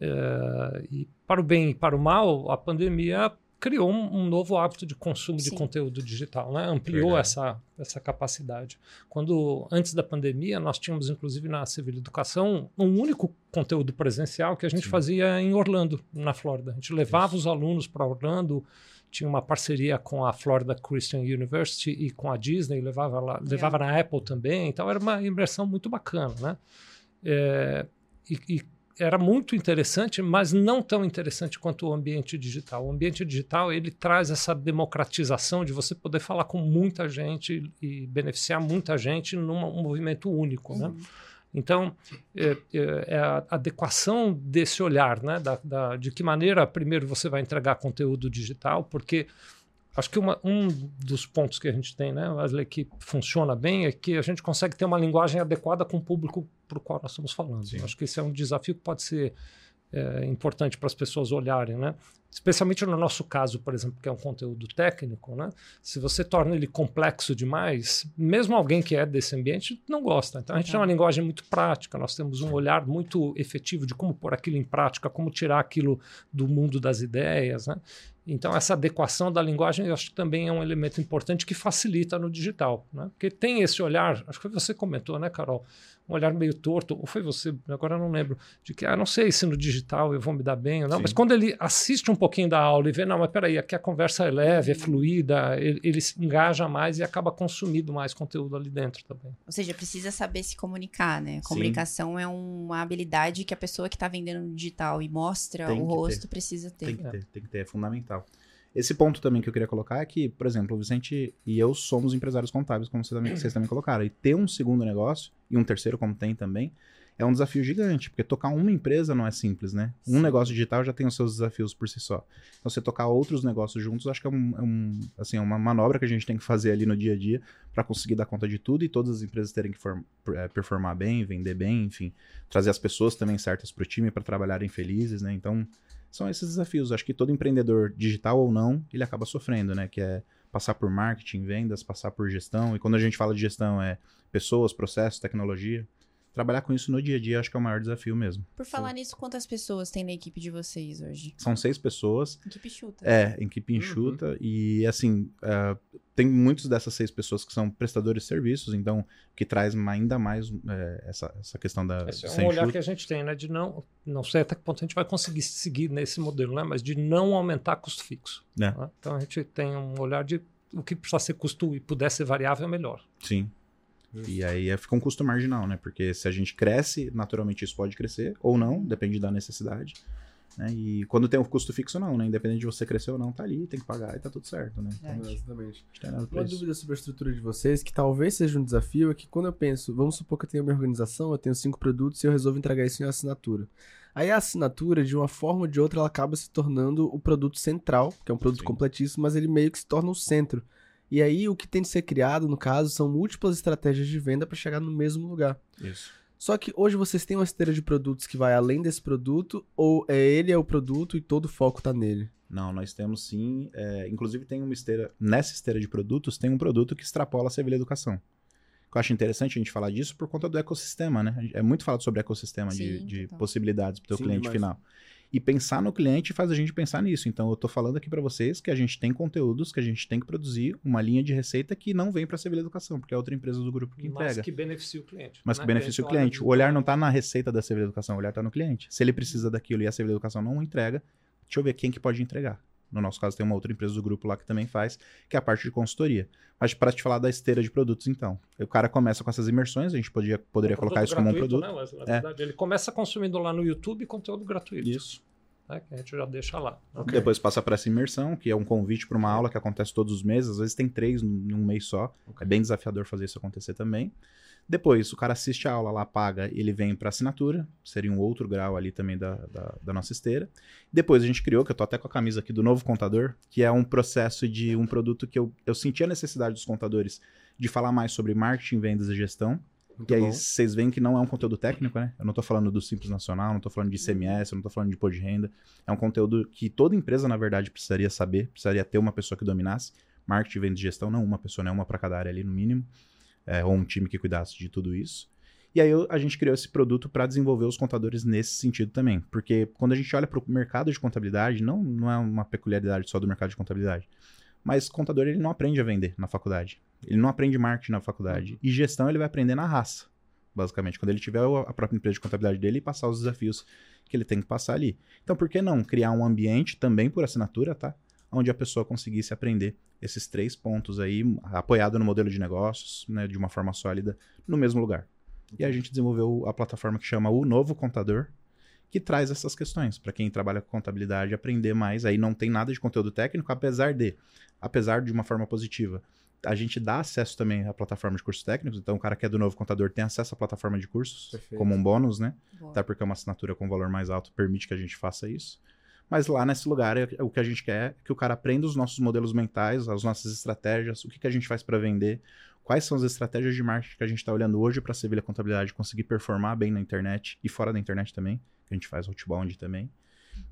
É, e para o bem e para o mal, a pandemia criou um, um novo hábito de consumo Sim. de conteúdo digital, né? ampliou essa, essa capacidade. Quando antes da pandemia nós tínhamos inclusive na Civil Educação um único conteúdo presencial que a gente Sim. fazia em Orlando, na Flórida. A gente levava Isso. os alunos para Orlando, tinha uma parceria com a Florida Christian University e com a Disney, levava lá, levava na Apple também, então era uma imersão muito bacana, né? É, e, e era muito interessante, mas não tão interessante quanto o ambiente digital. O ambiente digital ele traz essa democratização de você poder falar com muita gente e beneficiar muita gente num movimento único, uhum. né? Então, é, é, é, a adequação desse olhar, né? Da, da, de que maneira, primeiro, você vai entregar conteúdo digital, porque acho que uma, um dos pontos que a gente tem, né, Wesley, que funciona bem, é que a gente consegue ter uma linguagem adequada com o público para o qual nós estamos falando. Acho que esse é um desafio que pode ser é, importante para as pessoas olharem, né? Especialmente no nosso caso, por exemplo, que é um conteúdo técnico, né? Se você torna ele complexo demais, mesmo alguém que é desse ambiente não gosta. Então a gente é. tem uma linguagem muito prática, nós temos um olhar muito efetivo de como pôr aquilo em prática, como tirar aquilo do mundo das ideias, né? Então, essa adequação da linguagem eu acho que também é um elemento importante que facilita no digital. Né? Porque tem esse olhar, acho que você comentou, né, Carol? Um olhar meio torto, ou foi você, agora eu não lembro, de que, ah, não sei se no digital eu vou me dar bem ou não, Sim. mas quando ele assiste um pouquinho da aula e vê, não, mas peraí, aqui a conversa é leve, é fluida, ele, ele se engaja mais e acaba consumindo mais conteúdo ali dentro também. Ou seja, precisa saber se comunicar, né? Comunicação Sim. é uma habilidade que a pessoa que está vendendo no digital e mostra tem o rosto ter. precisa ter. Tem que ter, tem que ter, é fundamental. Esse ponto também que eu queria colocar é que, por exemplo, o Vicente e eu somos empresários contábeis, como vocês também, vocês também colocaram. E ter um segundo negócio, e um terceiro, como tem também, é um desafio gigante, porque tocar uma empresa não é simples, né? Sim. Um negócio digital já tem os seus desafios por si só. Então, você tocar outros negócios juntos, acho que é, um, é um, assim, é uma manobra que a gente tem que fazer ali no dia a dia para conseguir dar conta de tudo e todas as empresas terem que é, performar bem, vender bem, enfim, trazer as pessoas também certas para o time para trabalharem felizes, né? Então, são esses desafios. Acho que todo empreendedor, digital ou não, ele acaba sofrendo, né? Que é passar por marketing, vendas, passar por gestão. E quando a gente fala de gestão, é pessoas, processos, tecnologia trabalhar com isso no dia a dia acho que é o maior desafio mesmo. Por falar nisso, quantas pessoas tem na equipe de vocês hoje? São seis pessoas. Equipe enxuta. É, equipe uhum. enxuta. Uhum. E assim, uh, tem muitos dessas seis pessoas que são prestadores de serviços, então, que traz ainda mais é, essa, essa questão da. Esse é um olhar enxuta. que a gente tem, né? De não. Não sei até que ponto a gente vai conseguir seguir nesse modelo, né? Mas de não aumentar custo fixo. É. Né? Então a gente tem um olhar de o que precisa ser custo e puder ser variável, melhor. Sim. E aí é, fica um custo marginal, né? Porque se a gente cresce, naturalmente isso pode crescer, ou não, depende da necessidade. Né? E quando tem um custo fixo, não, né? Independente de você crescer ou não, tá ali, tem que pagar e tá tudo certo, né? Então, é, exatamente. Uma dúvida sobre a estrutura de vocês, que talvez seja um desafio, é que quando eu penso, vamos supor que eu tenho uma organização, eu tenho cinco produtos e eu resolvo entregar isso em assinatura. Aí a assinatura, de uma forma ou de outra, ela acaba se tornando o produto central, que é um produto Sim. completíssimo, mas ele meio que se torna o centro. E aí o que tem de ser criado, no caso, são múltiplas estratégias de venda para chegar no mesmo lugar. Isso. Só que hoje vocês têm uma esteira de produtos que vai além desse produto, ou é ele é o produto e todo o foco está nele? Não, nós temos sim. É, inclusive tem uma esteira. Nessa esteira de produtos, tem um produto que extrapola a Sevilha Educação. Eu acho interessante a gente falar disso por conta do ecossistema, né? É muito falado sobre ecossistema sim, de, de possibilidades para o cliente demais. final. E pensar no cliente faz a gente pensar nisso. Então, eu estou falando aqui para vocês que a gente tem conteúdos, que a gente tem que produzir uma linha de receita que não vem para a Sevilha Educação, porque é outra empresa do grupo que entrega. Mas que beneficia o cliente. Mas que beneficia o cliente. O olhar não está na receita da Sevilha Educação, o olhar está no cliente. Se ele precisa daquilo e a Sevilha Educação não entrega, deixa eu ver quem que pode entregar. No nosso caso, tem uma outra empresa do grupo lá que também faz, que é a parte de consultoria. Mas para te falar da esteira de produtos, então. O cara começa com essas imersões, a gente podia, poderia é um colocar isso como um produto. Né? Mas, na verdade, é. ele começa consumindo lá no YouTube conteúdo gratuito. Isso né, que a gente já deixa lá. Okay. Depois passa para essa imersão, que é um convite para uma aula que acontece todos os meses, às vezes tem três num mês só. Okay. É bem desafiador fazer isso acontecer também. Depois, o cara assiste a aula lá, paga, ele vem para assinatura, seria um outro grau ali também da, da, da, nossa esteira. Depois a gente criou, que eu tô até com a camisa aqui do novo contador, que é um processo de um produto que eu, eu senti a necessidade dos contadores de falar mais sobre marketing, vendas e gestão. Muito e aí vocês veem que não é um conteúdo técnico, né? Eu não estou falando do Simples Nacional, não estou falando de ICMS, eu não estou falando de imposto de renda. É um conteúdo que toda empresa, na verdade, precisaria saber, precisaria ter uma pessoa que dominasse, marketing, venda e gestão, não uma pessoa, né? Uma para cada área ali no mínimo, é, ou um time que cuidasse de tudo isso. E aí a gente criou esse produto para desenvolver os contadores nesse sentido também. Porque quando a gente olha para o mercado de contabilidade, não, não é uma peculiaridade só do mercado de contabilidade. Mas contador ele não aprende a vender na faculdade. Ele não aprende marketing na faculdade. E gestão ele vai aprender na raça, basicamente. Quando ele tiver a própria empresa de contabilidade dele e passar os desafios que ele tem que passar ali. Então por que não criar um ambiente também por assinatura, tá? Onde a pessoa conseguisse aprender esses três pontos aí, apoiado no modelo de negócios, né, de uma forma sólida, no mesmo lugar. E a gente desenvolveu a plataforma que chama O Novo Contador, que traz essas questões para quem trabalha com contabilidade aprender mais. Aí não tem nada de conteúdo técnico, apesar de, apesar de uma forma positiva. A gente dá acesso também à plataforma de cursos técnicos, então o cara que é do novo contador tem acesso à plataforma de cursos Perfeito. como um bônus, né? Boa. Até porque é uma assinatura com valor mais alto permite que a gente faça isso. Mas lá nesse lugar, é, o que a gente quer é que o cara aprenda os nossos modelos mentais, as nossas estratégias, o que, que a gente faz para vender, quais são as estratégias de marketing que a gente está olhando hoje para a Sevilha Contabilidade conseguir performar bem na internet e fora da internet também, que a gente faz outbound também.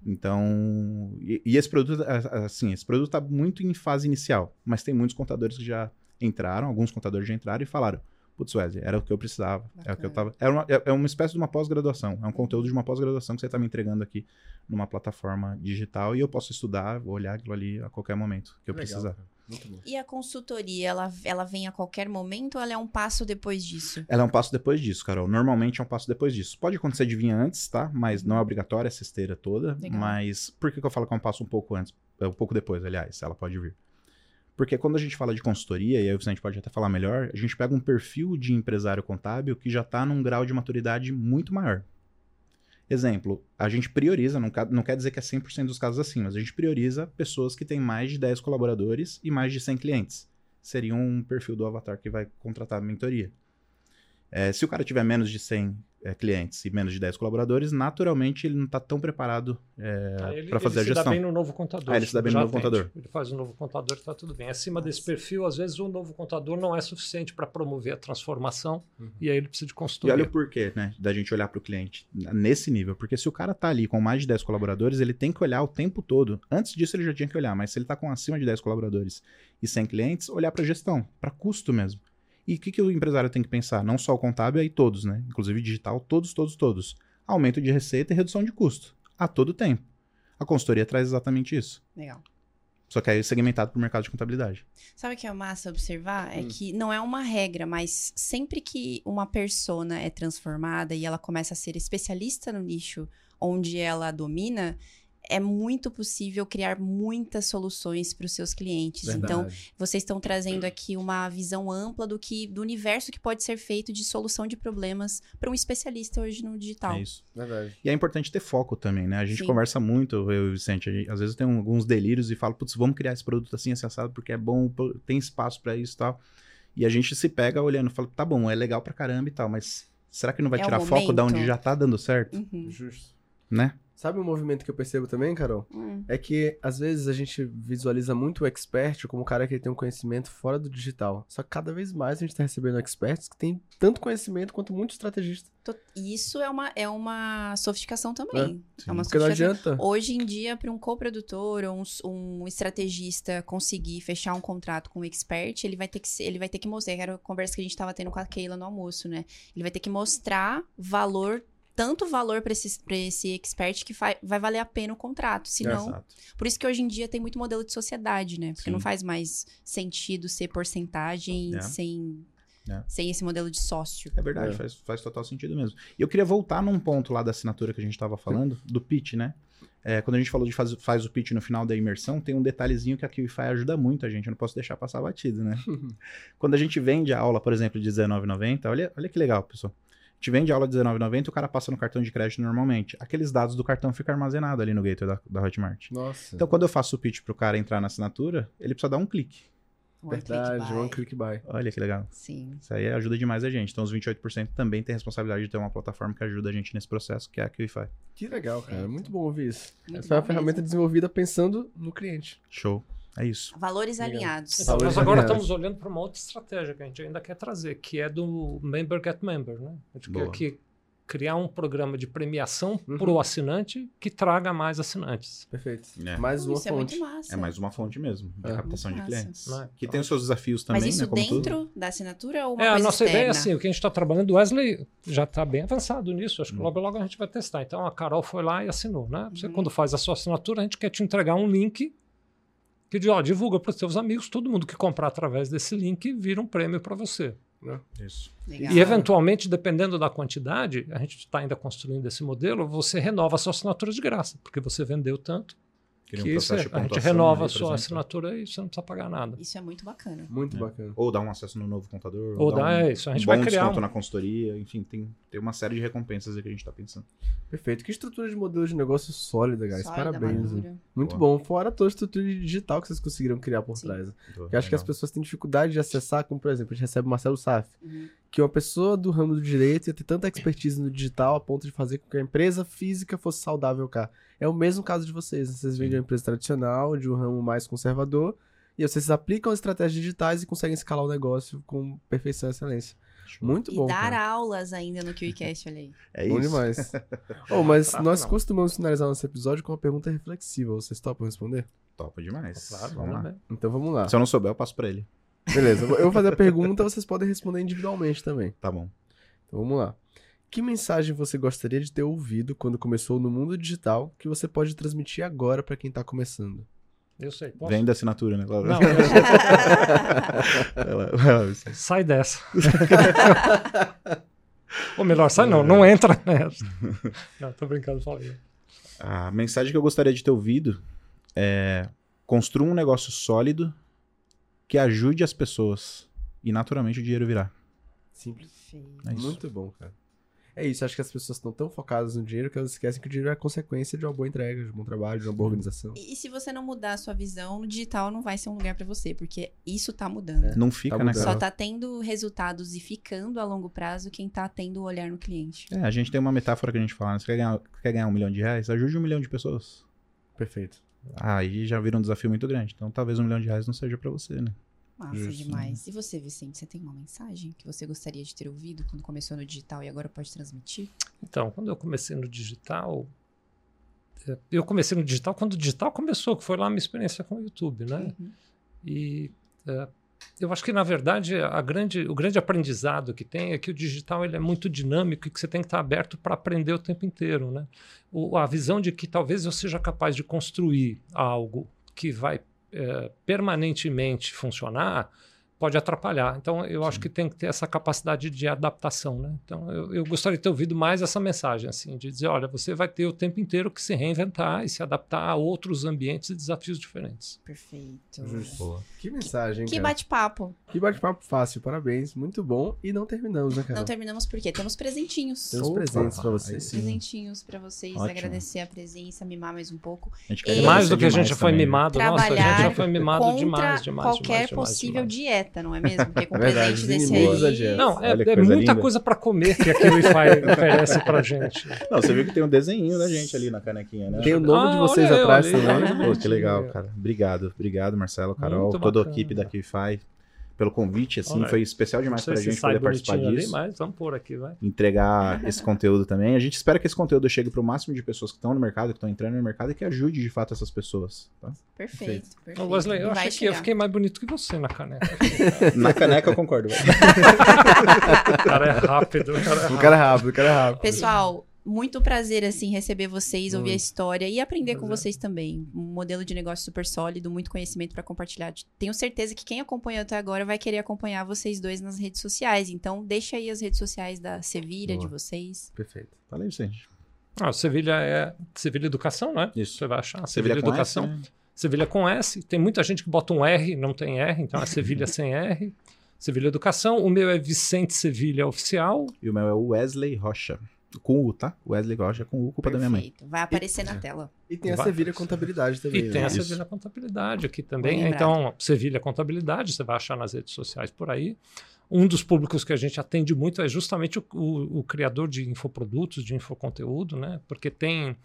Então, e, e esse produto, assim, esse produto está muito em fase inicial, mas tem muitos contadores que já entraram, alguns contadores já entraram e falaram, putz, Wesley, era o que eu precisava, Bacana. é o que eu tava, era uma, é, é uma espécie de uma pós-graduação, é um conteúdo de uma pós-graduação que você está me entregando aqui numa plataforma digital e eu posso estudar, olhar aquilo ali a qualquer momento que eu Legal, precisar. Cara. E a consultoria, ela, ela vem a qualquer momento ou ela é um passo depois disso? Ela é um passo depois disso, Carol. Normalmente é um passo depois disso. Pode acontecer de vir antes, tá? Mas não é obrigatória essa esteira toda. Legal. Mas por que, que eu falo que é um passo um pouco antes? É um pouco depois, aliás, ela pode vir. Porque quando a gente fala de consultoria, e aí o Vicente pode até falar melhor, a gente pega um perfil de empresário contábil que já está num grau de maturidade muito maior. Exemplo, a gente prioriza, não, não quer dizer que é 100% dos casos assim, mas a gente prioriza pessoas que têm mais de 10 colaboradores e mais de 100 clientes. Seria um perfil do avatar que vai contratar a mentoria. É, se o cara tiver menos de 100 é, clientes e menos de 10 colaboradores, naturalmente ele não está tão preparado é, ah, para fazer a gestão. Ele se dá bem no novo contador. Ah, ele se dá bem no novo atende. contador. Ele faz o novo contador e está tudo bem. Acima Nossa. desse perfil, às vezes o novo contador não é suficiente para promover a transformação uhum. e aí ele precisa de consultoria. E olha o porquê, né, da gente olhar para o cliente nesse nível. Porque se o cara está ali com mais de 10 colaboradores, ele tem que olhar o tempo todo. Antes disso ele já tinha que olhar, mas se ele está com acima de 10 colaboradores e 100 clientes, olhar para gestão, para custo mesmo. E o que, que o empresário tem que pensar? Não só o contábil, aí todos, né? Inclusive digital, todos, todos, todos. Aumento de receita e redução de custo. A todo tempo. A consultoria traz exatamente isso. Legal. Só que aí é segmentado para o mercado de contabilidade. Sabe o que é massa observar? É hum. que não é uma regra, mas sempre que uma persona é transformada e ela começa a ser especialista no nicho onde ela domina, é muito possível criar muitas soluções para os seus clientes. Verdade. Então, vocês estão trazendo aqui uma visão ampla do que do universo que pode ser feito de solução de problemas para um especialista hoje no digital. É isso. Verdade. E é importante ter foco também, né? A gente Sim. conversa muito, eu e o Vicente, gente, às vezes eu tenho alguns delírios e falo, putz, vamos criar esse produto assim, acessado, porque é bom, tem espaço para isso e tal. E a gente se pega olhando, fala, tá bom, é legal pra caramba e tal, mas será que não vai é tirar foco da onde já tá dando certo? Uhum. Justo. Né? Sabe um movimento que eu percebo também, Carol? Hum. É que às vezes a gente visualiza muito o expert como o cara que tem um conhecimento fora do digital. Só que cada vez mais a gente está recebendo experts que têm tanto conhecimento quanto muito estrategista. Isso é uma, é uma sofisticação também. É, é uma Porque não adianta. Hoje em dia, para um coprodutor ou um, um, estrategista conseguir fechar um contrato com um expert, ele vai ter que ele vai ter que mostrar. Era a conversa que a gente estava tendo com a Keila no almoço, né? Ele vai ter que mostrar valor tanto valor para esse, esse expert que vai, valer a pena o contrato. Senão. É, por isso que hoje em dia tem muito modelo de sociedade, né? Porque Sim. não faz mais sentido ser porcentagem é. sem. É. Sem esse modelo de sócio. É verdade, é. faz, faz total sentido mesmo. E eu queria voltar num ponto lá da assinatura que a gente estava falando, do pitch, né? É, quando a gente falou de faz, faz o pitch no final da imersão, tem um detalhezinho que a QIFI ajuda muito a gente, eu não posso deixar passar batido, né? quando a gente vende a aula, por exemplo, de R$19,90, olha, olha que legal, pessoal te vende aula de R$19,90 o cara passa no cartão de crédito normalmente. Aqueles dados do cartão ficam armazenados ali no gateway da, da Hotmart. Nossa. Então, quando eu faço o pitch pro cara entrar na assinatura, ele precisa dar um clique. Verdade, one click buy. Olha que legal. Sim. Isso aí ajuda demais a gente. Então, os 28% também tem a responsabilidade de ter uma plataforma que ajuda a gente nesse processo, que é a QIFI. Que legal, cara. Muito bom ouvir isso. Muito Essa é uma ferramenta desenvolvida pensando no cliente. Show. É isso. Valores Legal. alinhados. Então, Valores nós agora alinhados. estamos olhando para uma outra estratégia que a gente ainda quer trazer, que é do Member Get Member, né? Que criar um programa de premiação Uhum. para o assinante que traga mais assinantes. Perfeito. É. Mais uma Isso é fonte. muito massa. É mais uma fonte mesmo da É. captação de clientes. massa. Que tem os seus desafios também, Mas isso né? Como tudo. dentro da assinatura ou uma É, a coisa nossa ideia é externa? assim, o que a gente está trabalhando, o Wesley já está bem avançado nisso, acho que logo logo a gente vai testar. Então a Carol foi lá e assinou, né? Você Uhum. quando faz a sua assinatura, a gente quer te entregar um link que ó, divulga para os seus amigos, todo mundo que comprar através desse link vira um prêmio para você. Isso. Legal. E eventualmente, dependendo da quantidade, a gente está ainda construindo esse modelo, você renova a sua assinatura de graça, porque você vendeu tanto Cria um que isso, processo de a gente renova a sua assinatura e você não precisa pagar nada. Isso é muito bacana. Muito É. bacana. Ou dá um acesso no novo contador. Ou dá, um, é isso. A gente um vai bom criar desconto um- na consultoria. Enfim, tem, tem uma série de recompensas aí que a gente está pensando. Perfeito. Que estrutura de modelo de negócio sólida, guys. Sólida, Parabéns. madura. Muito Boa. bom. Fora toda a estrutura digital que vocês conseguiram criar por Sim. trás. Que eu acho que as legal. pessoas têm dificuldade de acessar, como por exemplo, a gente recebe o Marcelo Saf, Uhum. Que uma pessoa do ramo do direito ia ter tanta expertise no digital a ponto de fazer com que a empresa física fosse saudável cá. É o mesmo caso de vocês. né? Vocês vêm de uma empresa tradicional, de um ramo mais conservador, e vocês aplicam as estratégias digitais e conseguem escalar o negócio com perfeição e excelência. Muito E bom. dar cara. aulas ainda no QICast, olha aí. É Bom isso. demais. oh, mas nós não. costumamos finalizar nosso episódio com uma pergunta reflexiva. Vocês topam responder? Topa demais. Claro, Vamos lá. né? Então vamos lá. Se eu não souber, eu passo pra ele. Beleza, eu vou- fazer a pergunta, vocês podem responder individualmente também. Tá bom. Então vamos lá. Que mensagem você gostaria de ter ouvido quando começou no mundo digital que você pode transmitir agora pra quem tá começando? Eu sei. Posso? Vem da assinatura, né? Não, eu- sai dessa. Ou melhor, sai não, não entra nessa. Não, tô brincando, falei. A mensagem que eu gostaria de ter ouvido é construa um negócio sólido que ajude as pessoas e naturalmente o dinheiro virá. Simples. Perfeito. É. Muito bom, cara. É isso, acho que as pessoas estão tão focadas no dinheiro que elas esquecem que o dinheiro é consequência de uma boa entrega, de um bom trabalho, de uma boa organização. E, e se você não mudar a sua visão, no digital não vai ser um lugar pra você, porque isso tá mudando. Não fica, Tá né, cara? Só tá tendo resultados e ficando a longo prazo quem tá tendo o olhar no cliente. É, a gente tem uma metáfora que a gente fala, né? Você quer ganhar, quer ganhar um milhão de reais? Ajude um milhão de pessoas. Perfeito. Aí já vira um desafio muito grande. Então talvez um milhão de reais não seja pra você, né? Massa Justo. demais. E você, Vicente, você tem uma mensagem que você gostaria de ter ouvido quando começou no digital e agora pode transmitir? Então, quando eu comecei no digital, eh, eu comecei no digital quando o digital começou, que foi lá a minha experiência com o YouTube, né? Uhum. E eh, eu acho que, na verdade, a grande, o grande aprendizado que tem é que o digital ele é muito dinâmico e que você tem que estar aberto para aprender o tempo inteiro. Né? O, a visão de que talvez eu seja capaz de construir algo que vai eh, permanentemente funcionar pode atrapalhar. Então, eu acho que tem que ter essa capacidade de adaptação. Né? Então, eu, eu gostaria de ter ouvido mais essa mensagem, assim, de dizer, olha, você vai ter o tempo inteiro que se reinventar e se adaptar a outros ambientes e desafios diferentes. Perfeito. Justo. Que mensagem, Que cara. bate-papo. Que bate-papo fácil, parabéns. Muito bom. E não terminamos, né, cara? Não terminamos porque temos presentinhos. Temos Opa, presentes aí vocês. sim. Presentinhos pra vocês, Ótimo. agradecer a presença, mimar mais um pouco. A gente E- Mais do que a gente já foi também. mimado, nossa, a gente já foi mimado demais, demais, qualquer demais, demais, possível demais. Dieta, não é mesmo? Porque com Verdade, presente os desse aí... dieta. Não, é, é coisa muita linda. coisa pra comer que a Wi-Fi oferece pra gente. Não, você viu que tem um desenho da gente ali na canequinha, né? Tem o nome de Ah, vocês olha eu atrás também. Pô, que legal, cara. Obrigado, obrigado, Marcelo, Carol, Muito toda a equipe da QFI pelo convite, assim, Olha, foi especial demais pra gente poder participar bonitinho ali, disso. mas vamos pôr aqui, vai. entregar esse conteúdo também. A gente espera que esse conteúdo chegue para o máximo de pessoas que estão no mercado, que estão entrando no mercado e que ajude de fato essas pessoas. tá? Perfeito, perfeito. Wesley, eu achei que eu fiquei mais bonito que você na caneca. Na caneca eu concordo. velho. o cara é rápido. O cara é O rápido. cara é rápido, o cara é rápido. Pessoal, muito prazer, assim, receber vocês, ouvir a história e aprender com vocês também. Um modelo de negócio super sólido, muito conhecimento para compartilhar. Tenho certeza que quem acompanhou até agora vai querer acompanhar vocês dois nas redes sociais. Então, deixa aí as redes sociais da Sevilha, de vocês. Perfeito. Fala aí, Vicente. Ah, Sevilha é Sevilha Educação, né? Isso. Você vai achar. Sevilha com Educação. S, né? Sevilha com S. Tem muita gente que bota um R, não tem R, então é Sevilha sem R. Sevilha Educação. O meu é Vicente Sevilha Oficial. E o meu é Wesley Rocha. Com U, tá? Wesley Rocha com U, culpa da minha mãe. Perfeito. Vai aparecer na tela. E tem a Vai. Sevilha Contabilidade também. E tem né? a Isso. Sevilha Contabilidade aqui também. Então, Sevilha Contabilidade, você vai achar nas redes sociais por aí. Um dos públicos que a gente atende muito é justamente o, o- o criador de infoprodutos, de infoconteúdo, né? Porque tem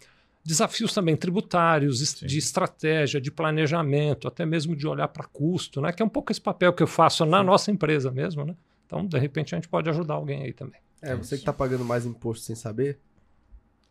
desafios também tributários, Sim. de estratégia, de planejamento, até mesmo de olhar para custo, né? Que é um pouco esse papel que eu faço na nossa empresa mesmo, né? Então, de repente, a gente pode ajudar alguém aí também. É, você que tá pagando mais imposto sem saber,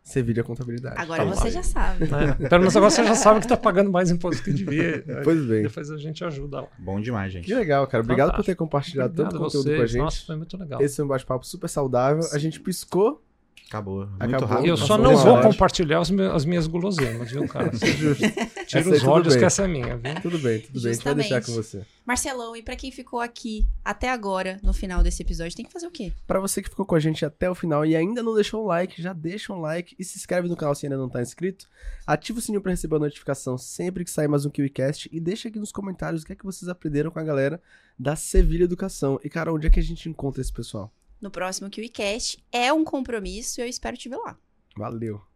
Sevilha Contabilidade. Agora Então, você vai. já sabe. Né? Pelo menos agora você já sabe que está pagando mais imposto que devia. Pois bem. Depois a gente ajuda lá. Bom demais, gente. Que legal, cara. Obrigado por Fantástico. ter compartilhado Obrigado tanto a conteúdo vocês. com a gente. Nossa, foi muito legal. Esse foi um bate-papo super saudável. A gente piscou. Acabou. Muito Acabou. rápido. Eu só não vou compartilhar meus- as minhas guloseimas, viu, cara? Tira os olhos bem. que essa é minha, viu? Tudo bem, tudo bem. A gente vai deixar com Justamente. você. Marcelão, e pra quem ficou aqui até agora, no final desse episódio, tem que fazer o quê? Pra você que ficou com a gente até o final e ainda não deixou um like, já deixa um like e se inscreve no canal se ainda não tá inscrito. Ativa o sininho pra receber a notificação sempre que sair mais um KiwiCast e deixa aqui nos comentários o que é que vocês aprenderam com a galera da Sevilha Educação. E cara, onde é que a gente encontra esse pessoal? No próximo KiwiCast é um compromisso e eu espero te ver lá. Valeu!